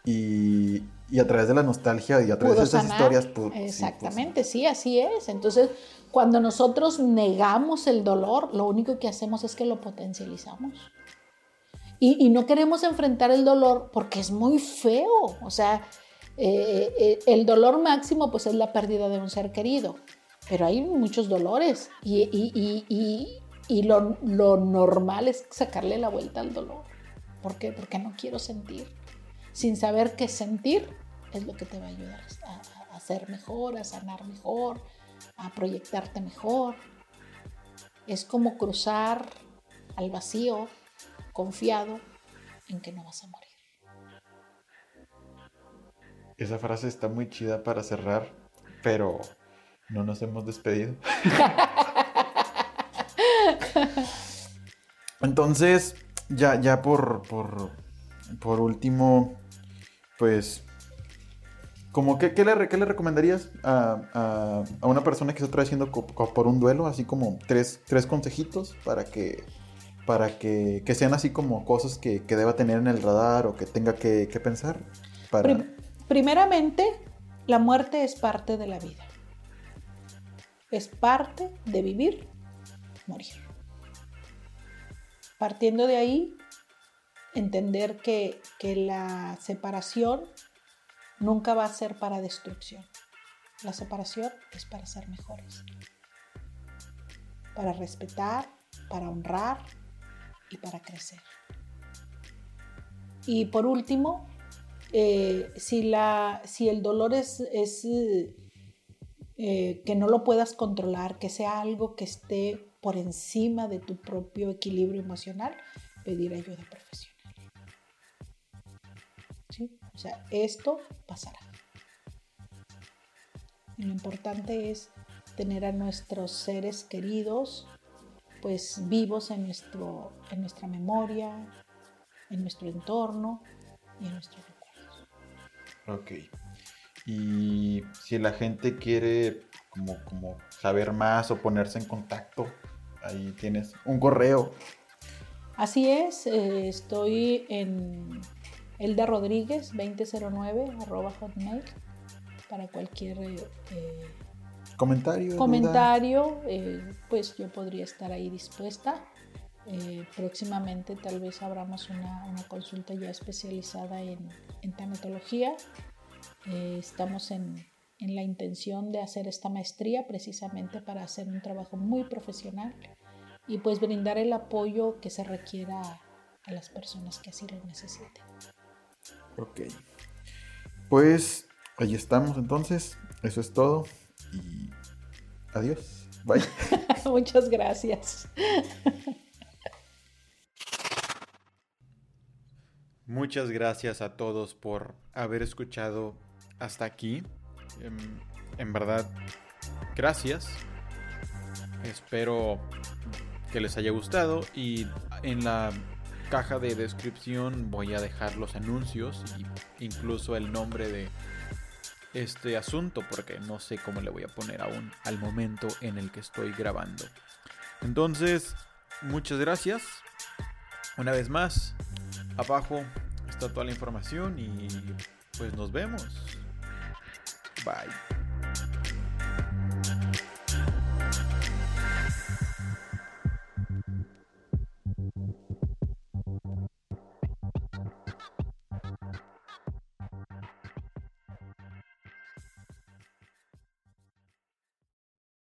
y, y a través de la nostalgia y a través de esas historias. Pues, Exactamente, sí, así es. Entonces, cuando nosotros negamos el dolor, lo único que hacemos es que lo potencializamos. Y, no queremos enfrentar el dolor porque es muy feo. O sea, eh, eh, el dolor máximo pues es la pérdida de un ser querido. Pero hay muchos dolores y, lo, lo, normal es sacarle la vuelta al dolor. ¿Por qué? Porque no quiero sentir. Sin saber qué sentir es lo que te va a ayudar a, a ser mejor, a sanar mejor, a proyectarte mejor. Es como cruzar al vacío confiado en que no vas a morir. Esa frase está muy chida para cerrar, pero no nos hemos despedido. Entonces, ya, ya por, por, por último, pues, como que, ¿qué, le, recomendarías a, a, una persona que está trayendo por un duelo? Así como tres, tres consejitos para que para que, sean así como cosas que, deba tener en el radar o que tenga que, pensar? Primeramente, la muerte es parte de la vida. Es parte de vivir, morir. Partiendo de ahí, entender que, que la separación nunca va a ser para destrucción. La separación es para ser mejores, para respetar, para honrar, y para crecer. Y por último, eh, si, la, si, el dolor es, es eh, que no lo puedas controlar, que sea algo que esté por encima de tu propio equilibrio emocional, pedir ayuda profesional. O sea, esto pasará. Y lo importante es tener a nuestros seres queridos pues vivos en, nuestro, en nuestra memoria, en nuestro entorno y en nuestros recuerdos. Ok. Y si la gente quiere como, como saber más o ponerse en contacto, ahí tienes un correo. Así es, eh, estoy en Elda Rodríguez 2009 arroba hotmail para cualquier eh, comentario. Comentario, eh, pues yo podría estar ahí dispuesta. Eh, próximamente tal vez abramos una, consulta ya especializada en, en tanatología. Eh, estamos en, en, la intención de hacer esta maestría precisamente para hacer un trabajo muy profesional y pues brindar el apoyo que se requiera a las personas que así lo necesiten. Ok. Pues ahí estamos entonces. Eso es todo y adiós. Bye. Muchas gracias. Muchas gracias a todos por haber escuchado hasta aquí. En, em, en, verdad, gracias. Espero que les haya gustado y en la caja de descripción voy a dejar los anuncios e incluso el nombre de este asunto porque no sé cómo le voy a poner aún al momento en el que estoy grabando. Entonces, muchas gracias. Una vez más, abajo está toda la información y pues nos vemos. Bye.